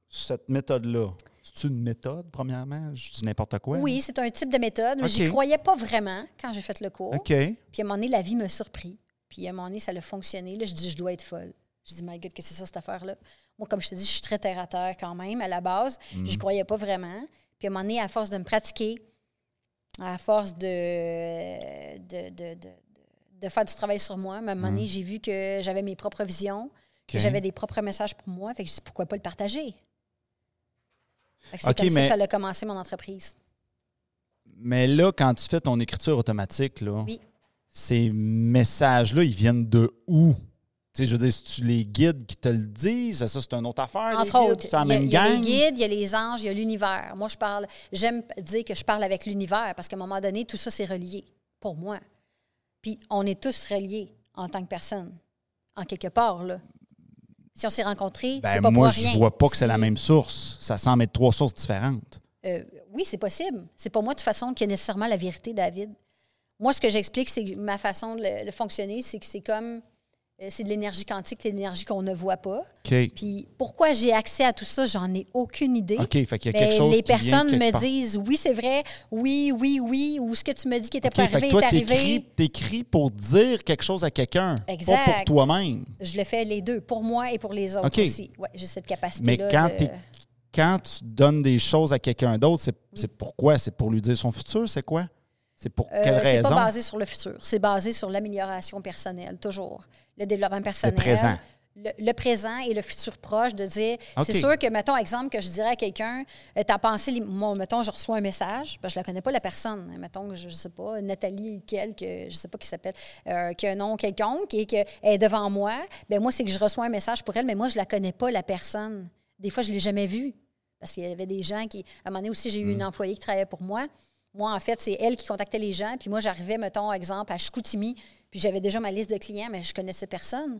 cette méthode-là. C'est une méthode, premièrement? Je dis n'importe quoi. Oui, c'est un type de méthode. Mais j'y croyais pas vraiment quand j'ai fait le cours. OK. Puis à un moment donné, la vie me surpris. Puis à un moment donné, ça a fonctionné. Là, je dis, je dois être folle. Je dis, my God, qu'est-ce que c'est ça, cette affaire-là? Moi, comme je te dis, je suis très terre à terre quand même, à la base. Je n'y mhm. croyais pas vraiment. Puis à un moment donné, à force de me pratiquer, à force de, de, faire du travail sur moi, à un moment donné, mm. j'ai vu que j'avais mes propres visions, que j'avais des propres messages pour moi. Fait que je dis, pourquoi pas le partager? C'est comme ça que ça a commencé mon entreprise. Mais là, quand tu fais ton écriture automatique, là, ces messages-là, ils viennent de où? je veux dire, si tu les guides qui te le disent, ça, c'est une autre affaire. Entre autres, il y, a, les guides, il y a les anges, il y a l'univers. Moi, je parle, j'aime dire que je parle avec l'univers parce qu'à un moment donné, tout ça, c'est relié pour moi. Puis on est tous reliés en tant que personne, en quelque part, là. Si on s'est rencontrés, Ben, c'est pas moi, pour rien. je vois pas que c'est la même source. Ça semble être trois sources différentes. Euh, oui, c'est possible. C'est pas moi, de toute façon, qui a nécessairement la vérité, David. Moi, ce que j'explique, c'est que ma façon de le, de fonctionner, c'est que c'est comme. euh, c'est de l'énergie quantique, l'énergie qu'on ne voit pas. OK. Puis pourquoi j'ai accès à tout ça, j'en ai aucune idée. OK, fait qu'il y a Mais quelque chose les qui vient de personnes me part. disent oui, c'est vrai, oui, oui, oui, ou ce que tu me dis qui était OK, pas arrivé toi, est arrivé. t'écris, pour dire quelque chose à quelqu'un, pas pour toi-même. Je le fais les deux, pour moi et pour les autres aussi. Ouais, j'ai cette Mais capacité-là. quand, de- t'es- quand tu donnes des choses à quelqu'un d'autre, c'est, c'est pourquoi? C'est pour lui dire son futur? C'est quoi? C'est pour Euh, quelle c'est raison? pas basé sur le futur, c'est basé sur l'amélioration personnelle, toujours. Le développement personnel. présent. Le, le présent et le futur proche, de dire, c'est sûr que, mettons, exemple, que je dirais à quelqu'un, euh, t'as pensé, moi, mettons, je reçois un message, ben, je la connais pas, la personne, mettons, je, je sais pas, Nathalie, quelque, je sais pas qui s'appelle, euh, qui a un nom quelconque et qu'elle est devant moi, ben moi, c'est que je reçois un message pour elle, mais moi, je la connais pas, la personne. Des fois, je l'ai jamais vue. Parce qu'il y avait des gens qui. À un moment donné aussi, j'ai eu Mm. une employée qui travaillait pour moi. Moi, en fait, c'est elle qui contactait les gens. Puis moi, j'arrivais, mettons, exemple, à Chicoutimi. Puis j'avais déjà ma liste de clients, mais je connaissais personne.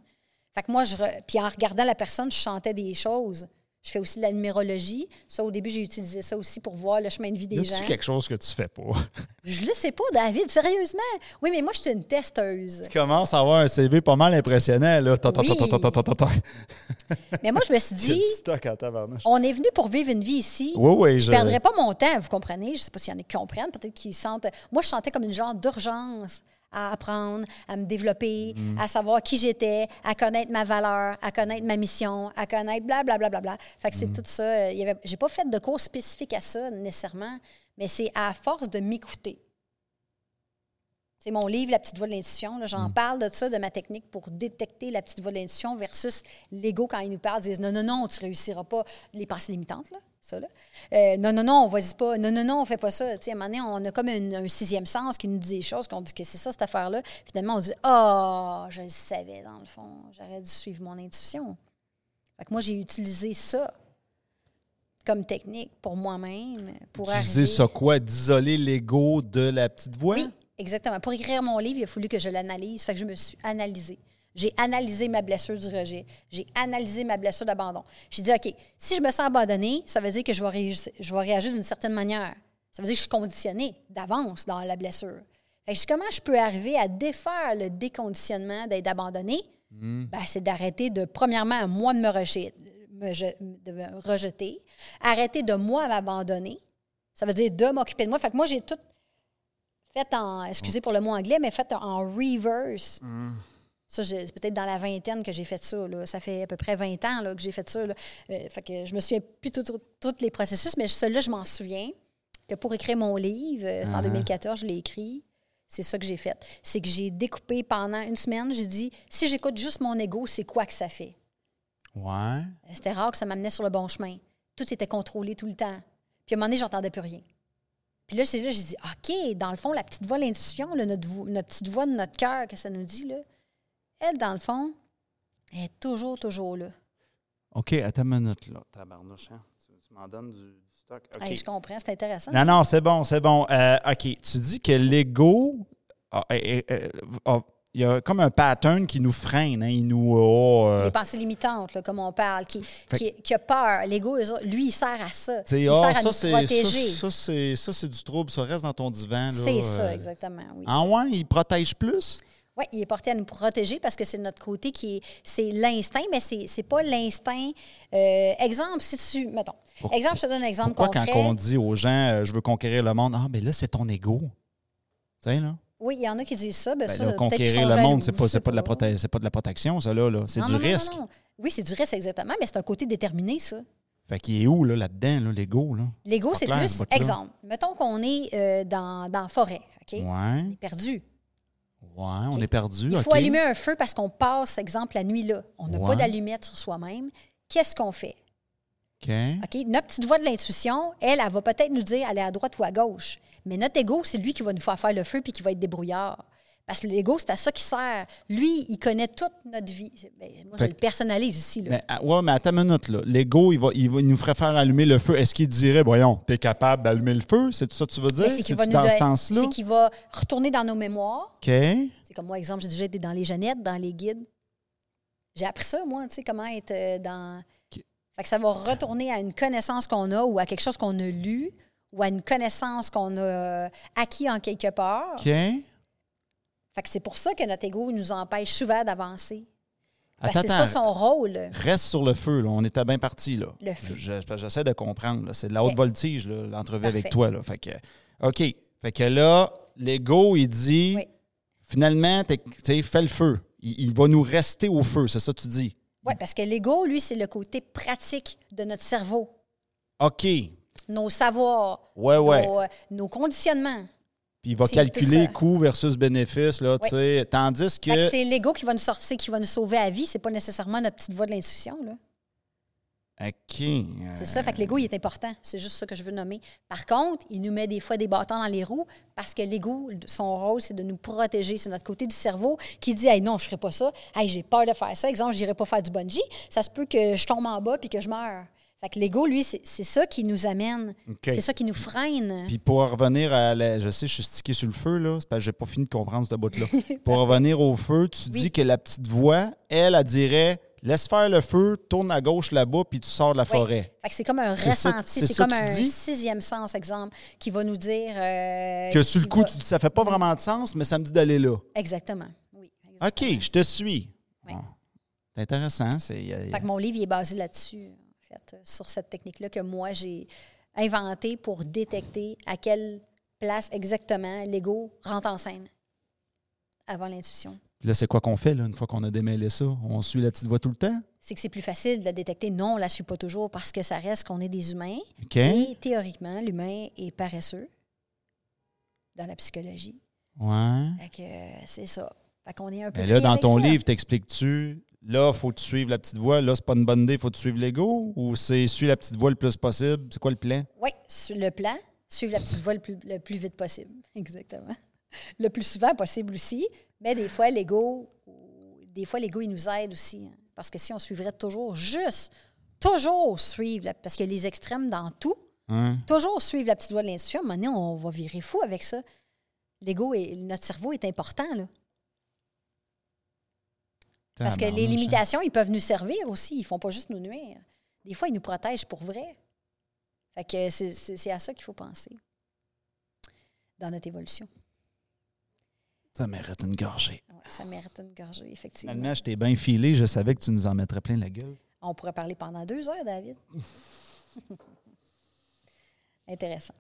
Fait que moi, je. re- Puis en regardant la personne, je chantais des choses. Je fais aussi de la numérologie. Ça, au début, j'ai utilisé ça aussi pour voir le chemin de vie des gens. quelque chose que tu fais pas? *laughs* Je le sais pas, David, sérieusement. Oui, mais moi, je suis une testeuse. tu commences à avoir un CV pas mal impressionnant, là. Ta, ta, ta, Oui. ta, ta, ta, ta, ta, ta. Mais moi, je me suis *laughs* dit, on est venu pour vivre une vie ici. Oui, oui, Je je- ne perdrais pas mon temps, vous comprenez? Je ne sais pas s'il y en a qui comprennent, peut-être qu'ils sentent. Moi, je sentais comme une genre d'urgence à apprendre, à me développer, Mm. à savoir qui j'étais, à connaître ma valeur, à connaître ma mission, à connaître blablabla. Bla, bla, bla. Fait que Mm. c'est tout ça. euh, avait, j'ai pas fait de cours spécifiques à ça nécessairement, mais c'est à force de m'écouter. C'est mon livre, La petite voix de l'intuition. Mm. J'en parle de ça, de ma technique pour détecter la petite voix de l'intuition versus l'ego quand il nous parle, disent non, non, non, tu réussiras pas. Les pensées limitantes, là, ça, là. Euh, non, non, non, on vas-y pas. Non, non, non, on fait pas ça. Tu sais, à un moment donné, on a comme un, un sixième sens qui nous dit des choses, qu'on dit que c'est ça, cette affaire-là. Finalement, on dit Ah, je le savais, dans le fond. J'aurais dû suivre mon intuition. Fait que moi, j'ai utilisé ça comme technique pour moi-même. Pour Utiliser ça quoi? D'isoler l'ego de la petite voix? oui, exactement. Pour écrire mon livre, il a fallu que je l'analyse. Fait que je me suis analysée. J'ai analysé ma blessure du rejet. J'ai analysé ma blessure d'abandon. J'ai dit, OK, si je me sens abandonnée, ça veut dire que je vais réagir, je vais réagir d'une certaine manière. Ça veut dire que je suis conditionnée d'avance dans la blessure. Fait que comment je peux arriver à défaire le déconditionnement d'être abandonnée? Ben, c'est d'arrêter de, premièrement, moi, de me rejeter, me je- de me rejeter, arrêter de moi m'abandonner. Ça veut dire de m'occuper de moi. Fait que moi, j'ai tout fait en, excusez pour le mot anglais, mais fait en reverse. Ça, c'est peut-être dans la vingtaine que j'ai fait ça. là. Ça fait à peu près 20 ans là, que j'ai fait ça. là. Euh, fait que je me souviens plus tout- tous les processus, mais celui-là, je m'en souviens que pour écrire mon livre, euh, c'est en Uh-huh. 2014, je l'ai écrit. C'est ça que j'ai fait. C'est que j'ai découpé pendant une semaine, j'ai dit, si j'écoute juste mon ego, c'est quoi que ça fait? Ouais. Euh, C'était rare que ça m'amenait sur le bon chemin. Tout était contrôlé tout le temps. Puis à un moment donné, j'entendais plus rien. Puis là, c'est là, j'ai dit, OK, dans le fond, la petite voix de l'intuition, notre, notre petite voix de notre cœur, que ça nous dit, là, elle, dans le fond, elle est toujours, toujours là. OK, attends une minute, là. Tabarnouche, hein? Tu, tu m'en donnes du, du stock. OK. Hey, je comprends, c'est intéressant. Non, non, c'est bon, c'est bon. Euh, OK, tu dis que l'ego, ah, eh, eh, eh, ah, il y a comme un pattern qui nous freine. Hein, il nous. oh, euh, Les pensées limitantes, là, comme on parle, qui, qui, qui a peur. L'ego, lui, il sert à ça. il sert à ça, nous ça, protéger. ça, c'est, ça, c'est du trouble. Ça reste dans ton divan. C'est ça, euh. exactement, oui. Ah ouais, il protège plus? Oui, il est porté à nous protéger parce que c'est notre côté qui est. C'est l'instinct, mais c'est n'est pas l'instinct. euh, exemple, si tu. Mettons. exemple, je te donne un exemple Pourquoi concret. quand on dit aux gens euh, je veux conquérir le monde, ah, ben là, c'est ton ego. Tu sais, là? Oui, il y en a qui disent ça. Ben, Ben ça là, conquérir le jaloux, monde, c'est pas, pas, de la proté- c'est pas de la protection, ça, là. là. C'est du non, non, non, risque. non. Oui, c'est du risque, exactement, mais c'est un côté déterminé, ça. Fait qu'il est où, là, là-dedans, là, l'ego, là? L'ego, c'est plus. Exemple, mettons qu'on est euh, dans, dans la forêt, OK? Ouais, On est perdu. Ouais, on est perdu, Il faut allumer un feu parce qu'on passe, exemple, la nuit là. On n'a Ouais. pas d'allumette sur soi-même. Qu'est-ce qu'on fait? OK. OK? Notre petite voix de l'intuition, elle, elle va peut-être nous dire aller à droite ou à gauche. Mais notre ego, c'est lui qui va nous faire faire le feu puis qui va être débrouillard. Parce que l'ego, c'est à ça qu'il sert. Lui, il connaît toute notre vie. Ben, moi, je le personnalise ici. Là. Mais, ah, ouais, mais attends une minute, là. L'ego, il, va, il, va- il nous ferait faire allumer le feu. Est-ce qu'il dirait, voyons, t'es capable d'allumer le feu? C'est tout ça que tu veux dire? Mais c'est qu'il va ce don- sens-là? c'est qu'il va retourner dans nos mémoires. OK. C'est comme moi, exemple, j'ai déjà été dans les Jeannettes, dans les guides. J'ai appris ça, moi, tu sais, comment être euh, dans. Fait que ça va retourner à une connaissance qu'on a ou à quelque chose qu'on a lu ou à une connaissance qu'on a euh, acquis en quelque part. OK. Fait que c'est pour ça que notre ego nous empêche souvent d'avancer. C'est ça son rôle. Reste sur le feu, là. On était bien parti, là. Le feu. Je- je- J'essaie de comprendre. C'est de la haute voltige, l'entrevue avec toi, là. Fait que, OK. Fait que là, l'ego, il dit, Oui. finalement, fais le feu. Il, il va nous rester au feu, c'est ça que tu dis? Oui, parce que l'ego, lui, c'est le côté pratique de notre cerveau. OK. Nos savoirs, Ouais, ouais. nos, euh, nos conditionnements. Puis il va calculer coût versus bénéfice, là, tu sais. Tandis que. C'est l'ego qui va nous sortir, qui va nous sauver à vie. C'est pas nécessairement notre petite voix de l'intuition. là. OK. C'est ça. Fait que l'ego, il est important. C'est juste ça que je veux nommer. Par contre, il nous met des fois des bâtons dans les roues parce que l'ego, son rôle, c'est de nous protéger. C'est notre côté du cerveau qui dit Hey, non, je ferai pas ça. Hey, j'ai peur de faire ça. Exemple, je n'irai pas faire du bungee. Ça se peut que je tombe en bas puis que je meure. Fait que l'ego, lui, c'est ça qui nous amène. C'est ça qui nous freine. Puis pour en revenir à la. Je sais, je suis stické sur le feu, là. C'est parce que j'ai pas fini de comprendre ce bout-là. *laughs* pour revenir au feu, tu dis que la petite voix, elle, elle dirait laisse faire le feu, tourne à gauche là-bas, puis tu sors de la Oui. forêt. Fait que c'est comme un ressenti, c'est comme un dis? sixième sens, exemple, qui va nous dire. euh, Que sur le coup, va- tu dis ça fait pas vraiment de sens, mais ça me dit d'aller là. Exactement. Oui. OK, je te suis. Oui. Bon. C'est intéressant. Fait que mon livre il est basé là-dessus, fait, euh, sur cette technique-là que moi j'ai inventée pour détecter à quelle place exactement l'ego rentre en scène avant l'intuition. Là, c'est quoi qu'on fait, là, une fois qu'on a démêlé ça? On suit la petite voix tout le temps? C'est que c'est plus facile de la détecter. Non, on ne la suit pas toujours parce que ça reste qu'on est des humains. OK. Et théoriquement, l'humain est paresseux dans la psychologie. Ouais. Fait que euh, c'est ça. Fait qu'on est un peu. Mais là, dans ton ça. livre, t'expliques-tu, là, faut que tu suives la petite voix, là, c'est pas une bonne idée, faut que tu suives l'ego, ou c'est suis la petite voix le plus possible? C'est quoi le plan? Oui, le plan, suivre la petite voie le plus, le plus vite possible. *laughs* Exactement. Le plus souvent possible aussi. Mais des fois, l'ego, des fois, l'ego, il nous aide aussi. hein. Parce que si on suivrait toujours juste, toujours suivre, la- parce qu'il y a les extrêmes dans tout, Hein? toujours suivre la petite voie de l'intuition, à un moment donné, on va virer fou avec ça. L'ego, et notre cerveau est important, là. Parce que les hein. limitations, ils peuvent nous servir aussi. Ils font pas juste nous nuire. Des fois, ils nous protègent pour vrai. Fait que c'est- à ça qu'il faut penser dans notre évolution. Ça mérite une gorgée. Ouais, ça mérite une gorgée, effectivement. Finalement, je t'ai bien filé, je savais que tu nous en mettrais plein la gueule. On pourrait parler pendant deux heures, David. *laughs* Intéressant.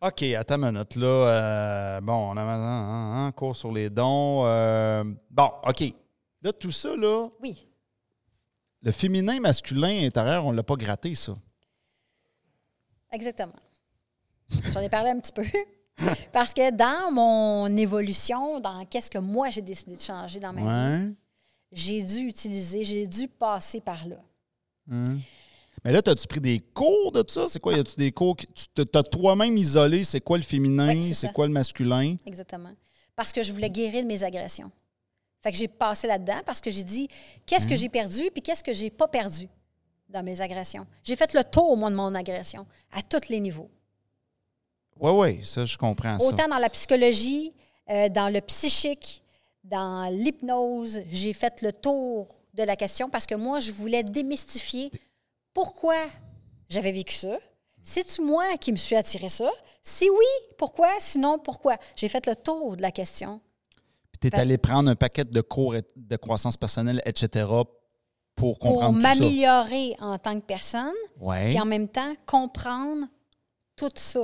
OK, attends une minute. Là, euh, bon, on a un, un cours sur les dons. euh, bon, OK. Là, tout ça, là, Oui, le féminin, masculin, intérieur, on l'a pas gratté, ça. exactement. J'en ai parlé un petit peu. *laughs* Parce que dans mon évolution, dans qu'est-ce que moi j'ai décidé de changer dans ma vie, j'ai dû utiliser, j'ai dû passer par là. Hein. Mais là, as-tu pris des cours de ça? C'est quoi? Y a-tu des cours? que Tu t'as toi-même isolé, c'est quoi le féminin? Ouais, c'est quoi le masculin? Exactement. Parce que je voulais guérir de mes agressions. Fait que j'ai passé là-dedans parce que j'ai dit qu'est-ce que j'ai perdu puis qu'est-ce que j'ai pas perdu dans mes agressions? J'ai fait le tour, moi, de mon agression à tous les niveaux. Oui, oui, ça, je comprends ça. Autant dans la psychologie, euh, dans le psychique, dans l'hypnose, j'ai fait le tour de la question parce que moi, je voulais démystifier pourquoi j'avais vécu ça. C'est-tu moi qui me suis attiré ça? Si oui, pourquoi? Sinon, pourquoi? J'ai fait le tour de la question. Tu es Fait- allé prendre un paquet de cours et- de croissance personnelle, etc., pour pour comprendre tout ça. m'améliorer en tant que personne, Oui. puis en même temps comprendre tout ça.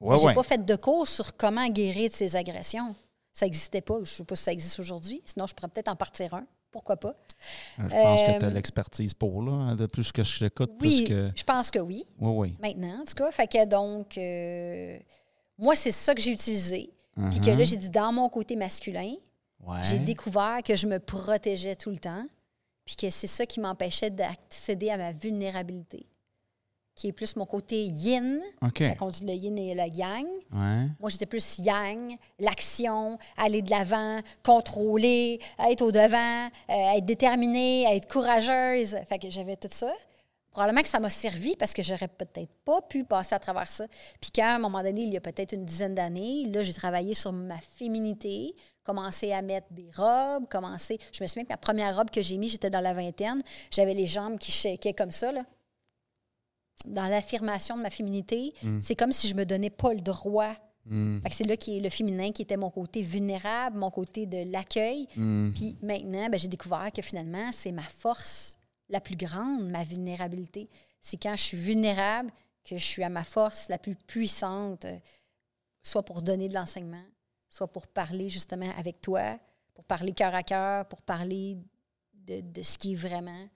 Ouais, J'ai ouais. pas fait de cours sur comment guérir de ces agressions. Ça n'existait pas. Je ne sais pas si ça existe aujourd'hui. Sinon, je pourrais peut-être en partir un. Pourquoi pas? Je pense que Euh, tu as l'expertise pour, là. De plus que je t'écoute, Oui, plus que. je pense que oui. Oui, oui. Maintenant, en tout cas. Fait que donc, euh, moi, c'est ça que j'ai utilisé. Puis que Uh-huh. là, j'ai dit, dans mon côté masculin, Ouais. j'ai découvert que je me protégeais tout le temps. Puis que c'est ça qui m'empêchait d'accéder à ma vulnérabilité, qui est plus mon côté yin. OK. Fait qu'on dit le yin et le yang. Ouais. Moi, j'étais plus yang, l'action, aller de l'avant, contrôler, être au devant, euh, être déterminée, être courageuse. Fait que j'avais tout ça. Probablement que ça m'a servi parce que j'aurais peut-être pas pu passer à travers ça. Puis quand, à un moment donné, il y a peut-être une dizaine d'années, là, j'ai travaillé sur ma féminité, commencé à mettre des robes, commencé... Je me souviens que ma première robe que j'ai mise, j'étais dans la vingtaine, j'avais les jambes qui shakaient comme ça, là. Dans l'affirmation de ma féminité, c'est comme si je me donnais pas le droit que c'est là qui est le féminin qui était mon côté vulnérable, mon côté de l'accueil. Puis maintenant, ben, j'ai découvert que finalement, c'est ma force la plus grande, ma vulnérabilité. C'est quand je suis vulnérable que je suis à ma force la plus puissante, euh, soit pour donner de l'enseignement, soit pour parler justement avec toi, pour parler cœur à cœur, pour parler de, de ce qui est vraiment.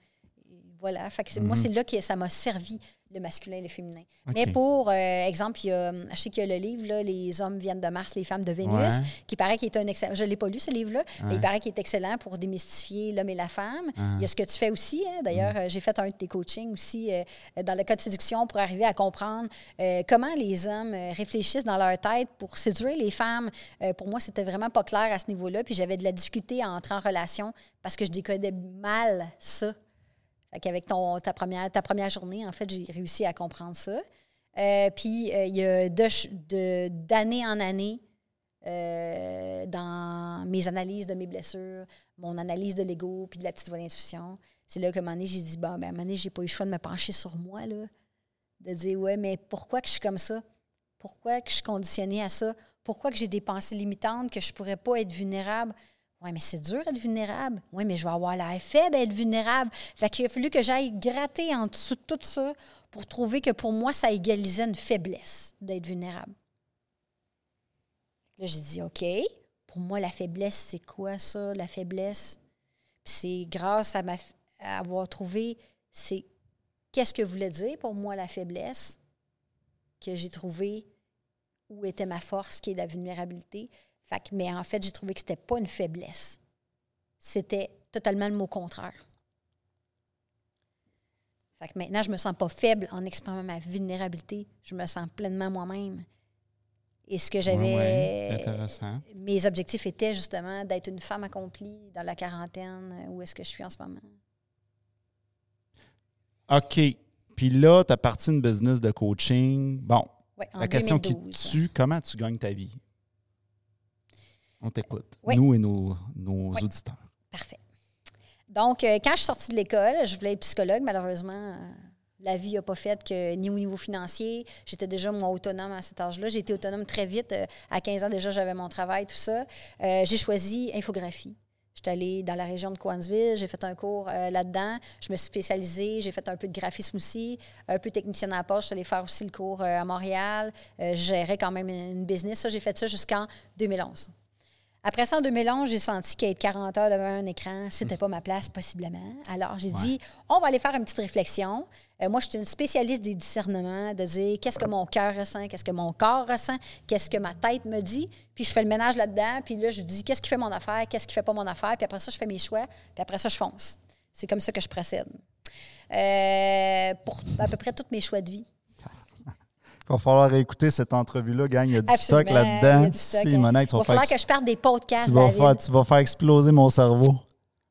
Et voilà. Fait que c'est- Moi, c'est là que ça m'a servi le masculin et le féminin. Mais pour euh, exemple, il y a, je sais qu'il y a le livre là, Les hommes viennent de Mars, les femmes de Vénus, Ouais. qui paraît qu'il est un excellent. Je ne l'ai pas lu, ce livre-là, mais il paraît qu'il est excellent pour démystifier l'homme et la femme. Il y a ce que tu fais aussi. hein. D'ailleurs, Mm. euh, j'ai fait un de tes coachings aussi euh, dans le cas de séduction pour arriver à comprendre euh, comment les hommes euh, réfléchissent dans leur tête pour séduire les femmes. Euh, pour moi, c'était vraiment pas clair à ce niveau-là. Puis j'avais de la difficulté à entrer en relation parce que je décodais mal ça. Qu'avec ta, première, journée, en fait, j'ai réussi à comprendre ça. Euh, puis, euh, il y a d'année en année, euh, dans mes analyses de mes blessures, mon analyse de l'ego, puis de la petite voix d'intuition, c'est là que un j'ai dit, bon, ben, à un moment donné, j'ai pas eu le choix de me pencher sur moi, là. De dire, ouais, mais pourquoi que je suis comme ça? Pourquoi que je suis conditionnée à ça? Pourquoi que j'ai des pensées limitantes, que je pourrais pas être vulnérable? Oui, mais c'est dur d'être vulnérable. Oui, mais je vais avoir l'air faible à être vulnérable. Fait qu'il a fallu que j'aille gratter en dessous de tout ça pour trouver que pour moi, ça égalisait une faiblesse d'être vulnérable. Là, j'ai dit, OK, pour moi, la faiblesse, c'est quoi ça, la faiblesse? Puis c'est grâce à, ma, avoir trouvé, c'est qu'est-ce que voulait dire pour moi la faiblesse, que j'ai trouvé où était ma force, qui est la vulnérabilité. Fait que, mais en fait, j'ai trouvé que c'était pas une faiblesse. C'était totalement le mot contraire. Fait que maintenant, je me sens pas faible en exprimant ma vulnérabilité. Je me sens pleinement moi-même. Et ce que j'avais. Ouais, intéressant. Mes objectifs étaient justement d'être une femme accomplie dans la quarantaine, où est-ce que je suis en ce moment. OK. Puis là, tu as parti une business de coaching. Bon, en la question qui 2012. te tue, comment tu gagnes ta vie? On t'écoute. Oui. Nous et nos, nos Oui. auditeurs. Parfait. Donc, euh, quand je suis sortie de l'école, je voulais être psychologue. Malheureusement, euh, la vie n'a pas fait que, ni au niveau financier, j'étais déjà, moi, autonome à cet âge-là. J'ai été autonome très vite. Euh, à 15 ans, déjà, j'avais mon travail, tout ça. J'ai choisi infographie. J'étais allée dans la région de Coansville, j'ai fait un cours euh, là-dedans. Je me suis spécialisée, j'ai fait un peu de graphisme aussi, un peu technicienne à la poche. Je suis allée faire aussi le cours euh, à Montréal. Euh, je gérais quand même une business. Ça, j'ai fait ça jusqu'en 2011. Après ça, en 2011, j'ai senti qu'être 40 heures devant un écran, c'était pas ma place, possiblement. Alors, j'ai dit, on va aller faire une petite réflexion. Euh, moi, je suis une spécialiste des discernements, de dire qu'est-ce que mon cœur ressent, qu'est-ce que mon corps ressent, qu'est-ce que ma tête me dit. Puis, je fais le ménage là-dedans. Puis là, je dis qu'est-ce qui fait mon affaire, qu'est-ce qui fait pas mon affaire? Puis après ça, je fais mes choix. Puis après ça, je fonce. C'est comme ça que je procède. Euh, pour à peu près tous mes choix de vie. Il va falloir écouter cette entrevue-là, gang. Il y a du Absolument, stock là-dedans. Si, Il va falloir que je perde des podcasts, tu vas David. faire, tu vas faire exploser mon cerveau.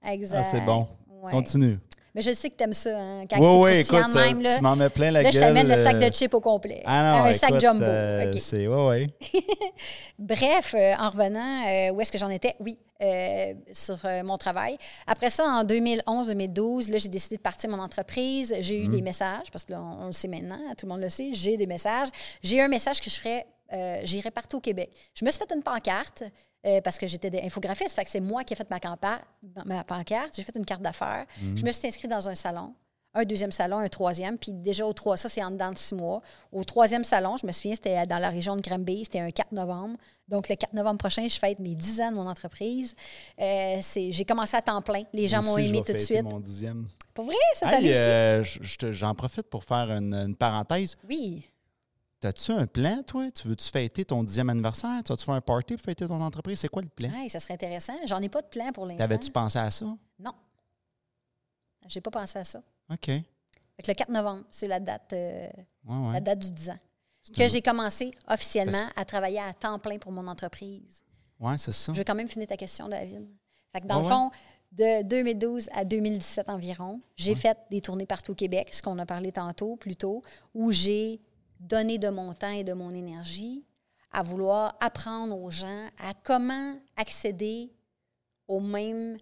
Exact. Ah, c'est bon. Ouais. Continue. Mais je sais que t'aimes ça, hein, quand Oui, oui, c'est écoute, croustillant de même. euh, Là, tu m'en mets plein la là gueule. je t'amène le sac euh, de chips au complet. Ah non, un sac écoute, jumbo. euh. C'est, ouais, ouais. *laughs* Bref, euh, en revenant, euh, où est-ce que j'en étais? Oui, euh, sur euh, mon travail. Après ça, en 2011-2012, là, j'ai décidé de partir mon entreprise. J'ai eu des messages, parce que là, on, on le sait maintenant, tout le monde le sait, j'ai des messages. J'ai eu un message que je ferais, euh, j'irai partout au Québec. Je me suis fait une pancarte euh, parce que j'étais infographiste, fait que c'est moi qui ai fait ma, campa- ma pancarte. J'ai fait une carte d'affaires. Je me suis inscrite dans un salon un deuxième salon, un troisième. Puis déjà, au trois, ça, c'est en dedans de six mois. Au troisième salon, je me souviens, c'était dans la région de Granby. C'était un 4 novembre. Donc, le 4 novembre prochain, je fête mes 10 ans de mon entreprise. Euh, j'ai commencé à temps plein. Les gens m'ont aimé tout de suite. mon dixième. Pour vrai, ça te- J'en profite pour faire une, une parenthèse. Oui. T'as-tu un plan, toi? Tu veux-tu fêter ton dixième anniversaire? Tu vas-tu faire un party pour fêter ton entreprise? C'est quoi le plan? Ça serait intéressant. J'en ai pas de plan pour l'instant. T'avais-tu pensé à ça? Non. J'ai pas pensé à ça. OK. Fait que le 4 novembre, c'est la date, euh, Ouais, ouais. la date du 10 ans. Que un- j'ai commencé officiellement à travailler à temps plein pour mon entreprise. Ouais, c'est ça. Je vais quand même finir ta question, David. Fait que dans Ouais, le fond, de 2012 à 2017 environ, j'ai fait des tournées partout au Québec, ce qu'on a parlé tantôt, plus tôt, où j'ai donné de mon temps et de mon énergie à vouloir apprendre aux gens à comment accéder aux mêmes,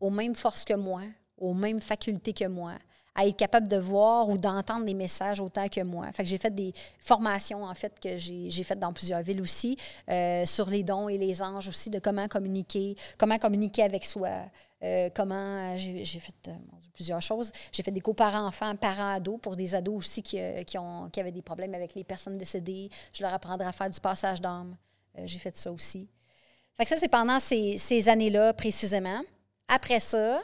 aux mêmes forces que moi, aux mêmes facultés que moi, à être capable de voir ou d'entendre des messages autant que moi. Fait que j'ai fait des formations, en fait, que j'ai faites dans plusieurs villes aussi, euh, sur les dons et les anges aussi, de comment communiquer, comment communiquer avec soi, euh, comment j'ai fait euh, plusieurs choses. J'ai fait des cours parents-enfants, parents-ados, pour des ados aussi qui, qui, ont, qui avaient des problèmes avec les personnes décédées. Je leur apprendrai à faire du passage d'âme. j'ai fait ça aussi. Fait que ça, c'est pendant ces, ces années-là, précisément. Après ça,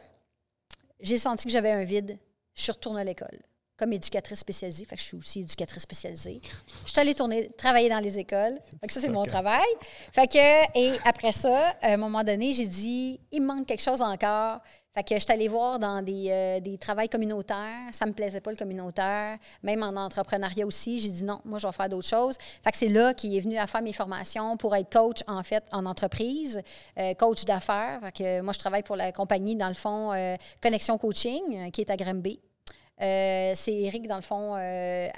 j'ai senti que j'avais un vide je suis retournée à l'école comme éducatrice spécialisée. Fait que je suis aussi éducatrice spécialisée. Je suis allée tourner, travailler dans les écoles. Fait que ça, c'est mon travail. Fait que, et après ça, à un moment donné, j'ai dit, il me manque quelque chose encore. Fait que je suis allée voir dans des, euh, des travails communautaires. Ça me plaisait pas, le communautaire. Même en entrepreneuriat aussi. J'ai dit non, moi, je vais faire d'autres choses. Fait que c'est là qu'il est venu à faire mes formations pour être coach, en fait, en entreprise, euh, coach d'affaires. Fait que moi, je travaille pour la compagnie, dans le fond, euh, Connexion Coaching, qui est à Granby. Euh, c'est Eric, dans le fond, euh,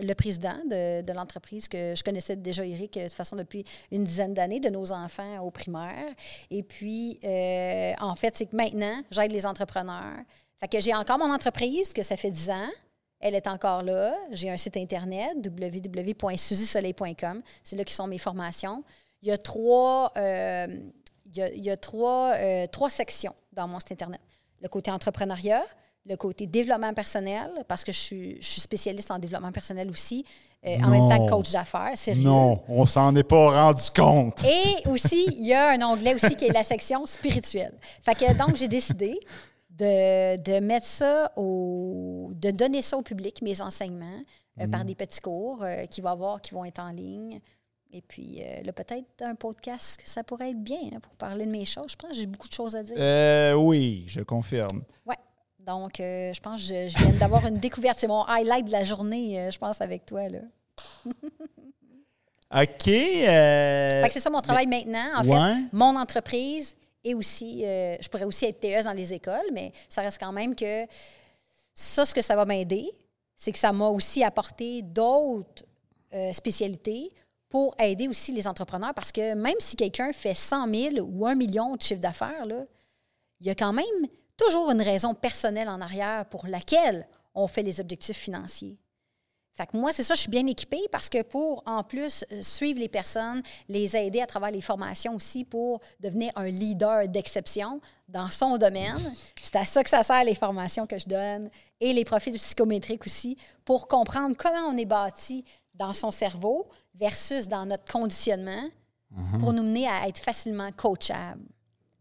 le président de, l'entreprise, que je connaissais déjà Eric de toute façon depuis une dizaine d'années, de nos enfants au primaire. Et puis, euh, en fait, c'est que maintenant, j'aide les entrepreneurs. Fait que j'ai encore mon entreprise, que ça fait 10 ans. Elle est encore là. J'ai un site internet, www.suzysoleil.com. C'est là qui sont mes formations. Il y a trois, il y a, trois, trois sections dans mon site internet. Le côté entrepreneuriat, le côté développement personnel, parce que je suis, je suis spécialiste en développement personnel aussi, euh, en même temps que coach d'affaires, sérieux. Non, on s'en est pas rendu compte. Et aussi, il y a un onglet aussi qui est la section spirituelle. Fait que donc, j'ai décidé de, de, mettre ça au... de donner ça au public, mes enseignements, euh, par mm. des petits cours euh, qui, va avoir, qui vont être en ligne. Et puis, là, peut-être un podcast, ça pourrait être bien hein, pour parler de mes choses. Je pense que j'ai beaucoup de choses à dire. oui, je confirme. Oui. Donc, euh, je pense que je, viens d'avoir une découverte. C'est mon highlight de la journée, euh, je pense, avec toi. Là. *laughs* OK. Euh, c'est ça mon travail maintenant. En fait, mon entreprise et aussi, je pourrais aussi être TES dans les écoles, mais ça reste quand même que ça, ce que ça va m'aider, c'est que ça m'a aussi apporté d'autres spécialités pour aider aussi les entrepreneurs parce que même si quelqu'un fait 100 000 ou 1 million de chiffre d'affaires, il y a quand même toujours une raison personnelle en arrière pour laquelle on fait les objectifs financiers. Fait que moi, c'est ça, je suis bien équipée parce que pour, en plus, euh, suivre les personnes, les aider à travers les formations aussi pour devenir un leader d'exception dans son domaine, c'est à ça que ça sert les formations que je donne et les profils psychométriques aussi pour comprendre comment on est bâti dans son cerveau versus dans notre conditionnement mm-hmm. pour nous mener à être facilement coachable.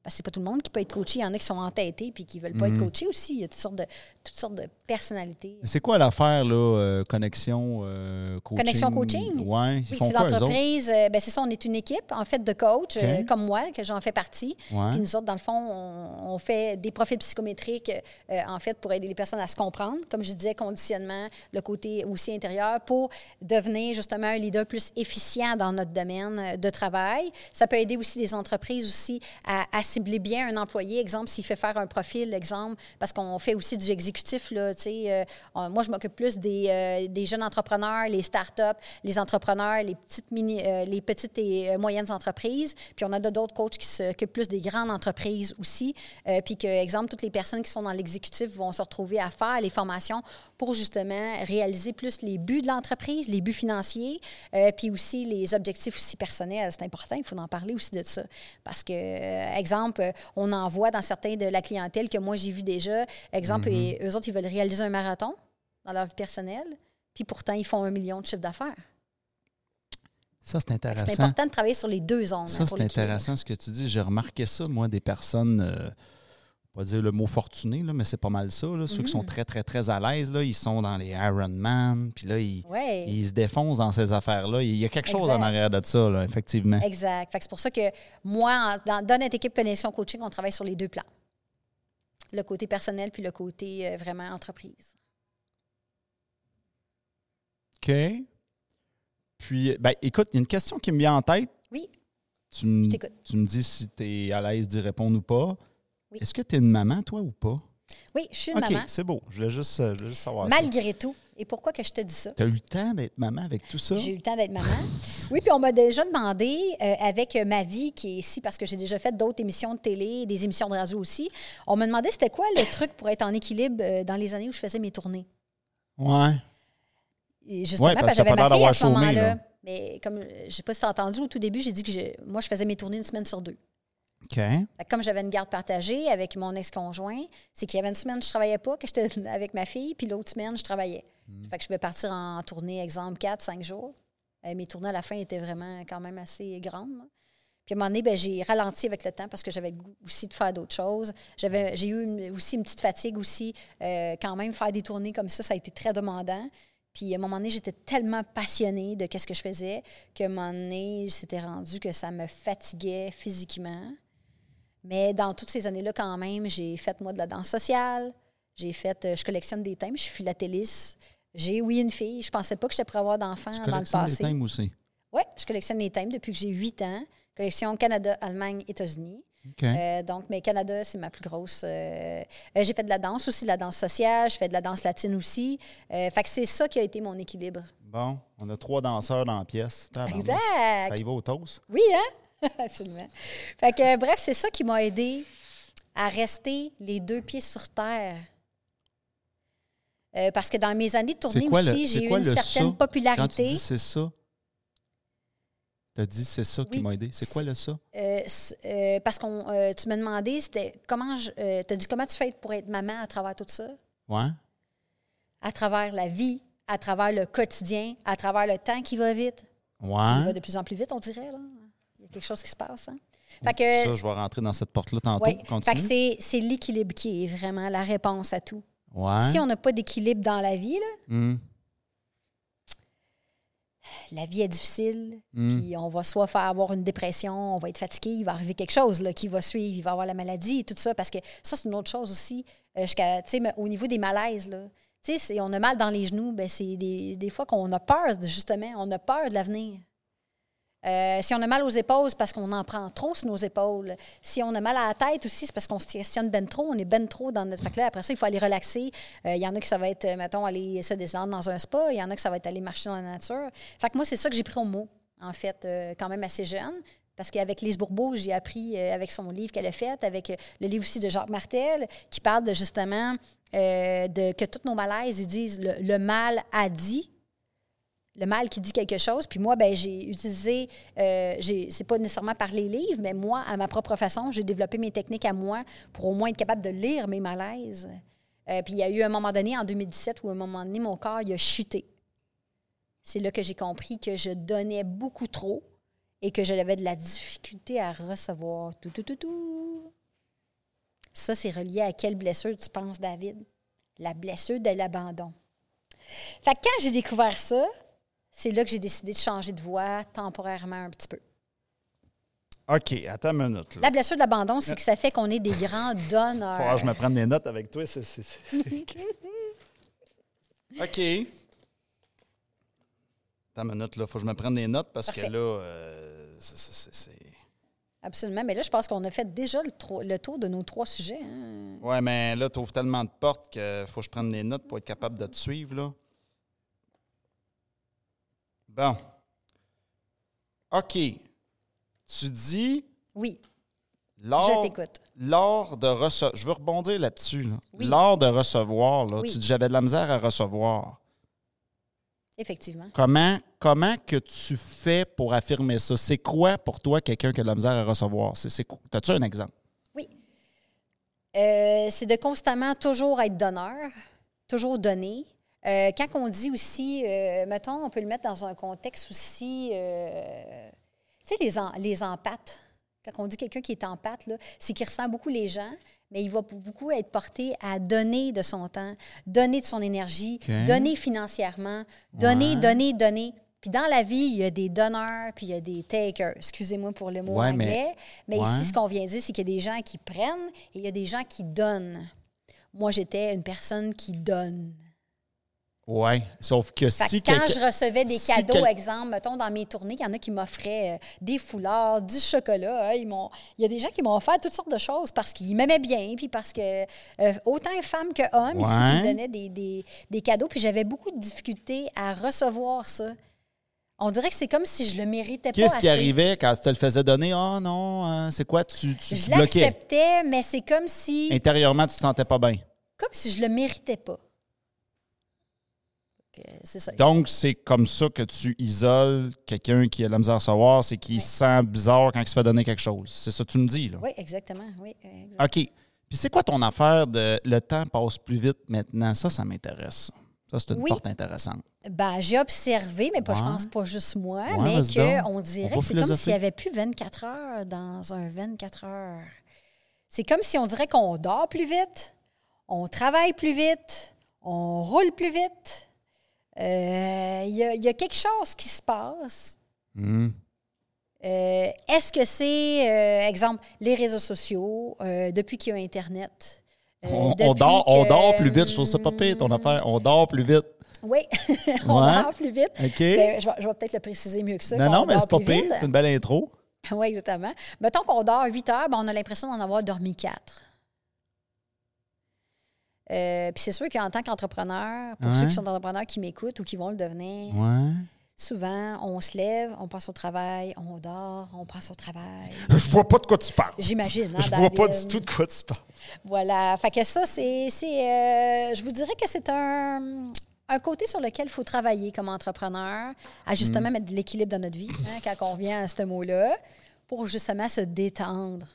Parce que c'est pas tout le monde qui peut être coaché. Il y en a qui sont entêtés puis qui veulent pas être mm. coachés aussi. Il y a toutes sortes de, toutes sortes de personnalités. C'est quoi l'affaire, là, euh, Connexion euh, Coaching? Connexion Coaching? Ouais, oui. c'est l'entreprise. Euh, ben, c'est ça, on est une équipe, en fait, de coachs, comme moi, que j'en fais partie. Puis nous autres, dans le fond, on, fait des profils psychométriques, en fait, pour aider les personnes à se comprendre. Comme je disais, conditionnement, le côté aussi intérieur, pour devenir justement un leader plus efficient dans notre domaine de travail. Ça peut aider aussi des entreprises aussi à, à cibler bien un employé. Exemple, s'il fait faire un profil, exemple, parce qu'on fait aussi du exécutif, là, tu sais. Euh, moi, je m'occupe plus des, euh, des, jeunes entrepreneurs, les startups, les entrepreneurs, les petites, mini, euh, les petites et moyennes entreprises. Puis on a d'autres coachs qui s'occupent plus des grandes entreprises aussi. puis que, exemple, toutes les personnes qui sont dans l'exécutif vont se retrouver à faire les formations pour justement réaliser plus les buts de l'entreprise, les buts financiers, puis aussi les objectifs aussi personnels. C'est important, il faut en parler aussi de ça. Parce que, exemple, exemple, on en voit dans certains de la clientèle que moi j'ai vu déjà. Exemple, mm-hmm. eux autres, ils veulent réaliser un marathon dans leur vie personnelle, puis pourtant, ils font un million de chiffre d'affaires. Ça, c'est intéressant. C'est important de travailler sur les deux zones. Ça, c'est intéressant ce que tu dis. J'ai remarqué ça, moi, des personnes. Euh, pas dire le mot fortuné, là, mais c'est pas mal ça. Ceux qui sont mhm. très, très, très à l'aise, ils sont dans les Ironman, puis là, ils, ils, se défoncent dans ces affaires-là. Il y a quelque chose en arrière de ça, là, effectivement. Exact. c'est pour ça que moi, dans, notre équipe Connexion Coaching, on travaille sur les deux plans. Le côté personnel puis le côté euh, vraiment entreprise. OK. Puis, ben, écoute, il y a une question qui me vient en tête. Oui. Tu me, tu me dis si tu es à l'aise d'y répondre ou pas. Est-ce que tu es une maman, toi, ou pas? Oui, je suis une OK, maman. c'est beau. Je voulais juste, euh, je voulais juste savoir ça. Malgré tout. Et pourquoi que je te dis ça? Tu as eu le temps d'être maman avec tout ça? J'ai eu le temps d'être maman. *laughs* Oui, puis on m'a déjà demandé, euh, avec ma vie qui est ici, parce que j'ai déjà fait d'autres émissions de télé, des émissions de radio aussi, on m'a demandé c'était quoi le truc pour être en équilibre euh, dans les années où je faisais mes tournées. Ouais. Et justement, Ouais, parce que j'avais pas ma fille à ce moment-là. là. Mais comme je sais pas si tu as entendu, au tout début, j'ai dit que je- moi, je faisais mes tournées une semaine sur deux. Que comme j'avais une garde partagée avec mon ex-conjoint, c'est qu'il y avait une semaine, je travaillais pas, que j'étais *laughs* avec ma fille, puis l'autre semaine, je travaillais. Hmm. Fait que je vais partir en tournée, exemple, 4, 5 jours. Euh, mes tournées à la fin étaient vraiment quand même assez grandes. là. Puis à un moment donné, ben, j'ai ralenti avec le temps parce que j'avais le goût aussi de faire d'autres choses. J'avais, j'ai eu une- aussi une petite fatigue aussi. Euh, quand même, faire des tournées comme ça, ça a été très demandant. Puis à un moment donné, j'étais tellement passionnée de ce que je faisais qu'à un moment donné, c'était rendu que ça me fatiguait physiquement. Mais dans toutes ces années-là, quand même, j'ai fait, moi, de la danse sociale. J'ai fait, euh, je collectionne des thèmes, je suis philatéliste. J'ai, oui, une fille. Je pensais pas que j'étais pour avoir d'enfants Tu dans le collectionnes les passé. thèmes aussi? Oui, je collectionne les thèmes depuis que j'ai 8 ans. Collection Canada, Allemagne, États-Unis. Euh, donc, mais Canada, c'est ma plus grosse. euh, j'ai fait de la danse aussi, de la danse sociale. Je fais de la danse latine aussi. Fait que c'est ça qui a été mon équilibre. Bon, on a trois danseurs dans la pièce. Exact. Ça y va au toast? Oui, hein? *laughs* Absolument. Fait que, bref, c'est ça qui m'a aidé à rester les deux pieds sur terre. Euh, parce que dans mes années de tournée quoi aussi, j'ai eu quoi une certaine ça? Quand tu popularité. dis c'est ça, tu as dit c'est ça qui m'a aidé. C'est quoi le ça? Euh, euh, parce euh, tu m'as demandé, c'était comment je, t'as dit comment tu fais pour être maman à travers tout ça, Ouais. à travers la vie, à travers le quotidien, à travers le temps qui va vite. Il va de plus en plus vite, on dirait là. Il y a quelque chose qui se passe. Hein? Fait que, Ça, je vais rentrer dans cette porte-là tantôt. ouais. Fait que c'est, c'est l'équilibre qui est vraiment la réponse à tout. Ouais. Si on n'a pas d'équilibre dans la vie, là, Hum, la vie est difficile, hum. puis on va soit faire avoir une dépression, on va être fatigué, il va arriver quelque chose là, qui va suivre, il va avoir la maladie et tout ça, parce que ça, c'est une autre chose aussi. Euh, mais au niveau des malaises, là, tu sais, c'est- on a mal dans les genoux, ben, c'est des, des fois qu'on a peur, justement, on a peur de l'avenir. Euh, si on a mal aux épaules, c'est parce qu'on en prend trop sur nos épaules. Si on a mal à la tête aussi, c'est parce qu'on se questionne ben trop. On est ben trop dans notre. Fait que là, après ça, il faut aller relaxer. Euh, Il y en a qui ça va être, euh, mettons, aller se descendre dans un spa. Il y en a qui ça va être aller marcher dans la nature. Fait que moi, c'est ça que j'ai pris au mot, en fait, euh, quand même assez jeune. Parce qu'avec Lise Bourbeau, j'ai appris euh, avec son livre qu'elle a fait, avec euh, le livre aussi de Jacques Martel, qui parle justement euh, de que tous nos malaises, ils disent le mal a dit, le mal qui dit quelque chose. Puis moi, ben, j'ai utilisé, euh, c'est pas nécessairement par les livres, mais moi, à ma propre façon, j'ai développé mes techniques à moi pour au moins être capable de lire mes malaises. Euh, puis il y a eu un moment donné, en 2017, où à un moment donné, mon corps, il a chuté. C'est là que j'ai compris que je donnais beaucoup trop et que j'avais de la difficulté à recevoir tout, tout, tout, tout. Ça, c'est relié à quelle blessure tu penses, David? La blessure de l'abandon. Fait que quand j'ai découvert ça, c'est là que j'ai décidé de changer de voie temporairement un petit peu. OK, attends une minute. Là. La blessure de l'abandon, c'est que ça fait qu'on est des grands *laughs* donneurs. Faut que je me prenne des notes avec toi. c'est- c'est- c'est- *laughs* OK. Attends une minute, là. Faut que je me prenne des notes parce Parfait. que là, euh, c'est-. Absolument. Mais là, je pense qu'on a fait déjà le, tro- le tour de nos trois sujets. hein. Ouais, mais là, tu ouvres tellement de portes qu'il faut que je prenne des notes pour être capable de te suivre, là. Bon. OK. Tu dis, Oui, lors, je t'écoute. lors de recevoir... Je veux rebondir là-dessus. Là. Oui. Lors de recevoir, là, Oui. tu dis, j'avais de la misère à recevoir. Effectivement. Comment, comment que tu fais pour affirmer ça? C'est quoi pour toi quelqu'un qui a de la misère à recevoir? C'est? As-tu un exemple? Oui. Euh, c'est de constamment toujours être donneur, toujours donner. Euh, quand on dit aussi, euh, mettons, on peut le mettre dans un contexte aussi, euh, tu sais, les, en- les empathes. Quand on dit quelqu'un qui est empathe, là, c'est qu'il ressent beaucoup les gens, mais il va beaucoup être porté à donner de son temps, donner de son énergie, donner financièrement, donner, Ouais. donner, donner. Puis dans la vie, il y a des donneurs, puis il y a des takers. Excusez-moi pour le mot Ouais, mais- anglais. Mais, Ouais. ici, ce qu'on vient dire, c'est qu'il y a des gens qui prennent et il y a des gens qui donnent. Moi, j'étais une personne qui donne. Ouais, sauf que Fait si quand je recevais des si cadeaux, quel- exemple, mettons dans mes tournées, il y en a qui m'offraient euh, des foulards, du chocolat. hein, ils m'ont- il y a des gens qui m'ont offert toutes sortes de choses parce qu'ils m'aimaient bien, puis parce que euh, autant femmes que hommes ici qui me donnaient des, des- des cadeaux, puis j'avais beaucoup de difficultés à recevoir ça. On dirait que c'est comme si je le méritais pas. Qu'est-ce qui arrivait quand tu te le faisais donner? Oh non, euh, c'est quoi? Tu, tu, Je bloquais. l'acceptais, mais c'est comme si, Intérieurement, tu te sentais pas bien. comme si je le méritais pas. Que C'est ça. Donc, c'est comme ça que tu isoles quelqu'un qui a de la misère à recevoir, c'est qu'il se sent bizarre quand il se fait donner quelque chose. C'est ça que tu me dis, là? Oui, exactement. Oui. OK. Puis c'est quoi ton affaire de le temps passe plus vite maintenant? Ça, ça m'intéresse. Ça, c'est une Oui. porte intéressante. Ben, j'ai observé, mais pas, je pense pas juste moi, Ouais, mais qu'on On dirait va que c'est comme s'il n'y avait plus 24 heures dans un 24 heures. C'est comme si on dirait qu'on dort plus vite, on travaille plus vite, on roule plus vite. Euh, Il y, a, il y a quelque chose qui se passe. Hmm. Euh, Est-ce que c'est, euh, exemple, les réseaux sociaux, euh, depuis qu'il y a Internet? euh, On, dort, on dort plus vite. Je trouve ça pas pire, ton affaire. On dort plus vite. Oui, *laughs* on Ouais. dort plus vite. OK? Ben, je vais, peut-être le préciser mieux que ça. non, non, mais c'est pas pire. C'est une belle intro. *laughs* Oui, exactement. Mettons qu'on dort 8 heures, ben, on a l'impression d'en avoir dormi 4. Euh, Puis c'est sûr qu'en tant qu'entrepreneur, pour Ouais. ceux qui sont entrepreneurs qui m'écoutent ou qui vont le devenir, Ouais. souvent, on se lève, on passe au travail, on dort, on passe au travail. Je vois pas de quoi tu parles. J'imagine, hein, Je vois pas David? du tout de quoi tu parles. Voilà. Fait que ça, c'est. euh, je vous dirais que c'est un, un côté sur lequel il faut travailler comme entrepreneur, à justement Mm. mettre de l'équilibre dans notre vie, hein, quand on vient à ce mot-là, pour justement se détendre.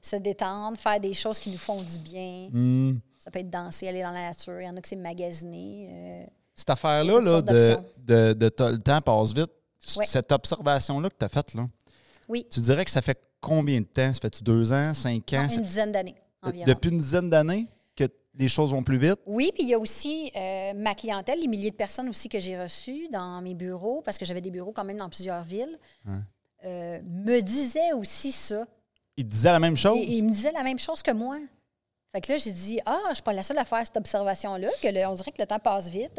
se détendre, faire des choses qui nous font du bien. Hmm. Ça peut être danser, aller dans la nature. Il y en a qui c'est magasiner. euh, Cette affaire-là, là, de, de, de le temps passe vite, Ouais. cette observation-là que tu as faite, là, Oui. tu dirais que ça fait combien de temps? Ça fait-tu deux ans, cinq ans? une Ça- dizaine d'années environ. depuis une dizaine d'années que les choses vont plus vite? Oui, puis il y a aussi euh, ma clientèle, les milliers de personnes aussi que j'ai reçues dans mes bureaux, parce que j'avais des bureaux quand même dans plusieurs villes, Hein? euh, me disaient aussi ça. Ils disaient la même chose? Ils me disaient la même chose que moi. Fait que là, j'ai dit, ah, je suis pas la seule à faire cette observation-là, que le- on dirait que le temps passe vite.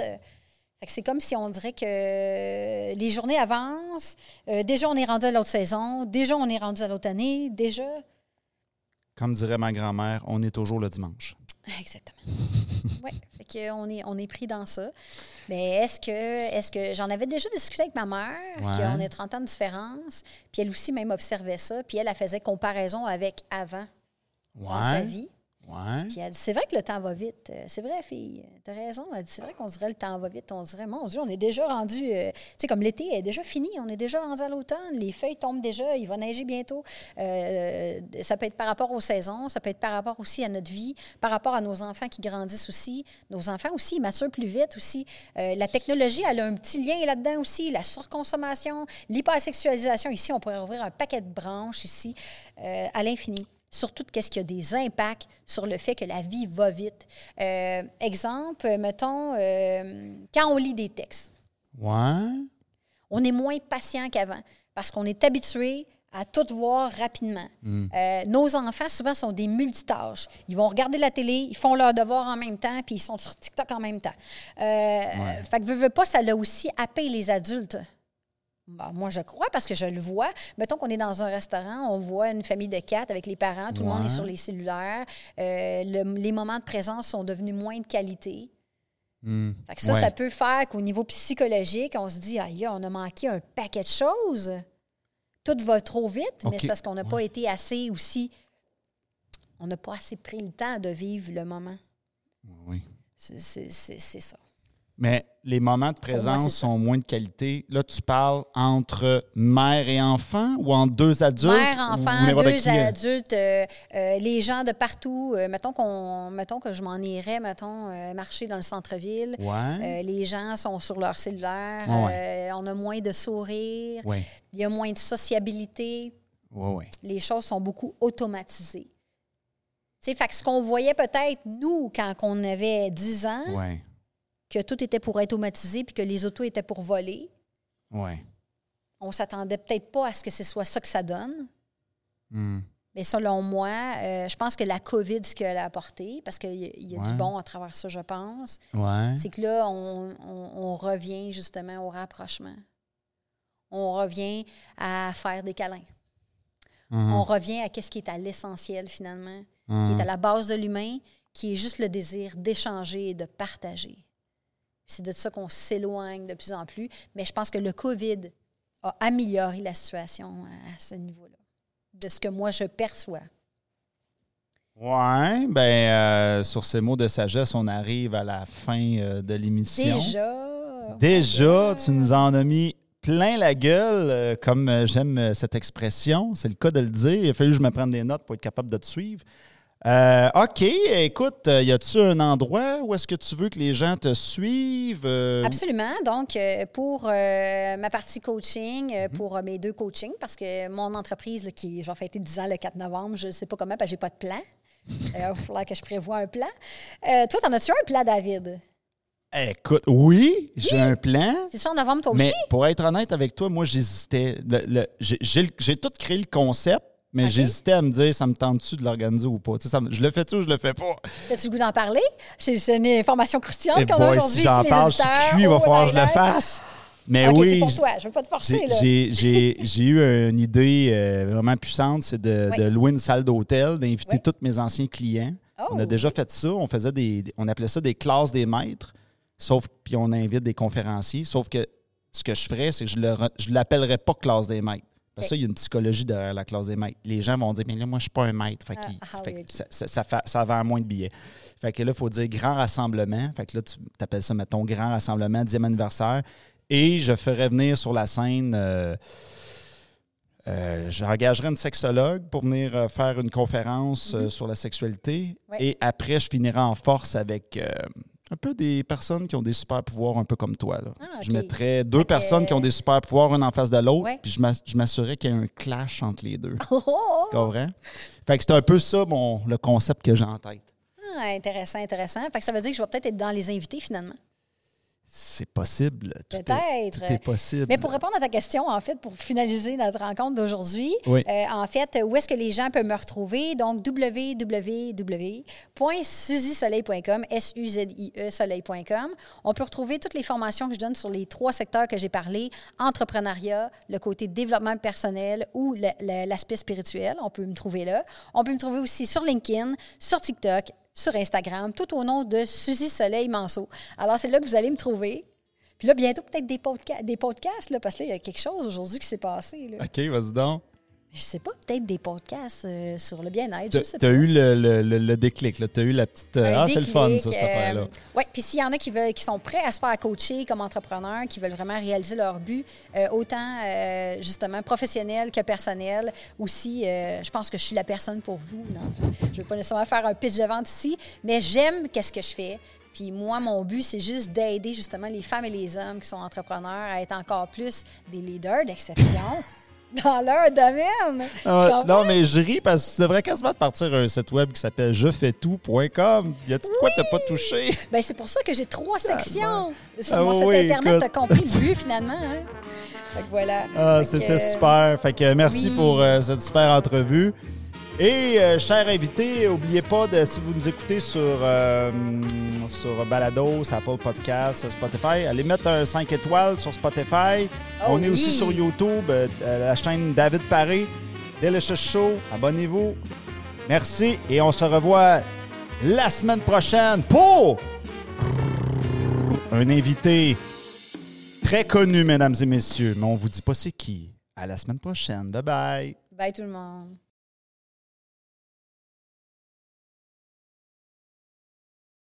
Fait que c'est comme si on dirait que les journées avancent. Euh, déjà, on est rendu à l'autre saison. Déjà, on est rendu à l'autre année. Déjà. Comme dirait ma grand-mère, on est toujours le dimanche. Exactement. *laughs* oui. Fait que on est, on est pris dans ça. Mais est-ce que, est-ce que j'en avais déjà discuté avec ma mère, Ouais. qu'on a 30 ans de différence, puis elle aussi même observait ça, puis elle, elle faisait comparaison avec avant dans sa vie. Ouais. Puis elle dit c'est vrai que le temps va vite. Euh, C'est vrai, fille. T'as raison. Elle dit c'est vrai qu'on dirait le temps va vite. On dirait, mon Dieu, on est déjà rendu. euh, tu sais, comme l'été est déjà fini. On est déjà rendu à l'automne. Les feuilles tombent déjà. Il va neiger bientôt. Euh, ça peut être par rapport aux saisons. Ça peut être par rapport aussi à notre vie. Par rapport à nos enfants qui grandissent aussi. Nos enfants aussi, ils maturent plus vite aussi. La technologie, elle a un petit lien là-dedans aussi. La surconsommation, l'hypersexualisation. Ici, on pourrait ouvrir un paquet de branches ici à l'infini. Surtout, qu'est-ce qu'il y a des impacts sur le fait que la vie va vite. Euh, exemple, mettons, euh, quand on lit des textes, Ouais. on est moins patient qu'avant parce qu'on est habitué à tout voir rapidement. Euh, nos enfants, souvent, sont des multitâches. Ils vont regarder la télé, ils font leurs devoirs en même temps, puis ils sont sur TikTok en même temps. Euh, Fait que, veux, veux pas, ça l'a aussi happé les adultes. Moi, je crois parce que je le vois. Mettons qu'on est dans un restaurant, on voit une famille de quatre avec les parents, tout le monde est sur les cellulaires. Euh, le- les moments de présence sont devenus moins de qualité. Hmm. Fait que ça, Ouais. ça peut faire qu'au niveau psychologique, on se dit, aïe, on a manqué un paquet de choses. Tout va trop vite, mais c'est parce qu'on n'a pas été assez aussi. On n'a pas assez pris le temps de vivre le moment. Oui. C'est ça. Mais les moments de présence sont moins de qualité. Là, tu parles entre mère et enfant ou entre deux adultes? Mère, enfant, deux hein? adultes, euh, euh, les gens de partout. euh, mettons, qu'on, mettons que je m'en irais, mettons, euh, marcher dans le centre-ville. Ouais. Euh, les gens sont sur leur cellulaire. Ouais. euh, on a moins de sourires. Il y a moins de sociabilité. Les choses sont beaucoup automatisées. Tu sais, fait que ce qu'on voyait peut-être, nous, quand on avait 10 ans. Que tout était pour être automatisé puis que les autos étaient pour voler, Oui. on s'attendait peut-être pas à ce que ce soit ça que ça donne. Hmm. Mais selon moi, euh, je pense que la COVID, ce qu'elle a apporté, parce qu'il y y a du Ouais. bon à travers ça, je pense, Ouais. c'est que là, on, on- on revient justement au rapprochement. On revient à faire des câlins. Mhm. On revient à ce qui est à l'essentiel finalement, qui est à la base de l'humain, qui est juste le désir d'échanger et de partager. C'est de ça qu'on s'éloigne de plus en plus. Mais je pense que le COVID a amélioré la situation à ce niveau-là, de ce que moi je perçois. Ouais, ben euh, sur ces mots de sagesse, on arrive à la fin euh, de l'émission. Déjà. Déjà, tu nous en as mis plein la gueule, euh, comme j'aime cette expression. C'est le cas de le dire. Il a fallu que je me prenne des notes pour être capable de te suivre. Euh, OK, écoute, euh, y a-tu un endroit où est-ce que tu veux que les gens te suivent? euh, Absolument. Donc, pour euh, ma partie coaching, Mhm. pour mes deux coachings, parce que mon entreprise, là, qui je vais fêter 10 ans le 4 novembre, je ne sais pas comment, parce que je n'ai pas de plan. *laughs* Il va falloir que je prévoie un plan. Toi, t'en as-tu un plan, David? Écoute, oui, j'ai un plan. C'est ça en novembre, toi Mais aussi? pour être honnête avec toi, moi, j'hésitais. J'ai- J'ai j'ai tout créé le concept, mais j'hésitais à me dire, ça me tente-tu de l'organiser ou pas? Ça me- je le fais-tu ou je le fais pas? As-tu le goût d'en parler? C'est c'est une information croustillante Et qu'on a aujourd'hui. si j'en parle, je suis cuit, il va Oh, falloir que je le fasse. Mais oui, c'est pour toi. Je ne veux pas te forcer, *laughs* j'ai- eu une idée euh, vraiment puissante, c'est de, Oui. de louer une salle d'hôtel, d'inviter Oui. tous mes anciens clients. Oh. On a déjà fait ça. On faisait des, on appelait ça des classes des maîtres. Sauf puis on invite des conférenciers. Sauf que ce que je ferais, c'est que je ne l'appellerais pas classe des maîtres. Parce ça, il y a une psychologie derrière la classe des maîtres. Les gens vont dire, mais là, moi, je suis pas un maître. Fait, Ah, ah fait oui, ça, ça, ça fait- ça vend moins de billets. Fait que là, il faut dire grand rassemblement. Fait que là, tu appelles ça, mettons, grand rassemblement, 10e anniversaire. Et je ferais venir sur la scène. euh, euh, J'engagerai une sexologue pour venir euh, faire une conférence euh, sur la sexualité. Ouais. Et après, je finirai en force avec euh, un peu des personnes qui ont des super pouvoirs, un peu comme toi. là. Ah, Je mettrais deux personnes qui ont des super pouvoirs, une en face de l'autre, Ouais. puis je m'ass- je m'assurais qu'il y ait un clash entre les deux. *laughs* Oh, oh, oh. Fait que c'est un peu ça, mon, le concept que j'ai en tête. Ah, intéressant, intéressant. Fait que ça veut dire que je vais peut-être être dans les invités, finalement. C'est possible. Est, Peut-être. est possible. Mais pour répondre à ta question, en fait, pour finaliser notre rencontre d'aujourd'hui, Oui. euh, en fait, où est-ce que les gens peuvent me retrouver? Donc, www.suzisoleil.com, S-U-Z-I-E soleil.com. On peut retrouver toutes les formations que je donne sur les trois secteurs que j'ai parlé, entrepreneuriat, le côté développement personnel ou l'aspect spirituel. On peut me trouver là. On peut me trouver aussi sur LinkedIn, sur TikTok, sur Instagram, tout au nom de Suzy Soleil Manceau. Alors, c'est là que vous allez me trouver. Puis là, bientôt, peut-être des, podca- des podcasts, là, parce que là, il y a quelque chose aujourd'hui qui s'est passé. Là. OK, vas-y donc. Je sais pas, peut-être des podcasts euh, sur le bien-être, t'as pas. eu le, le- le- le déclic, tu as eu la petite. euh, ah, c'est le fun, ça, cette euh, affaire-là. Oui, puis s'il y en a qui, veulent, qui sont prêts à se faire coacher comme entrepreneurs, qui veulent vraiment réaliser leur but, euh, autant euh, justement professionnel que personnel, aussi, euh, je pense que je suis la personne pour vous. Non, je ne veux pas nécessairement faire un pitch de vente ici, mais j'aime qu'est-ce que je fais. Puis moi, mon but, c'est juste d'aider justement les femmes et les hommes qui sont entrepreneurs à être encore plus des leaders d'exception *laughs* dans leur domaine. Ah, non, mais je ris parce que tu devrais quasiment te partir un site web qui s'appelle jefaitout.com. Y a-tu de quoi t'as pas touché? Ben, c'est pour ça que j'ai trois sections sur Ah mon site oui, Internet. écoute. Tu as compris le but, finalement. hein? Fait que voilà. Ah, c'était euh, super. Fait que merci oui. pour euh, cette super entrevue. Et, euh, chers invités, n'oubliez pas de, si vous nous écoutez sur, euh, sur Balado, sur Apple Podcasts, Spotify, allez mettre un 5 étoiles sur Spotify. Oh On est aussi sur YouTube, euh, euh, la chaîne David Paré, Delicious Show. Abonnez-vous. Merci et on se revoit la semaine prochaine pour un invité très connu, mesdames et messieurs, mais on vous dit pas c'est qui. À la semaine prochaine. Bye bye. Bye tout le monde.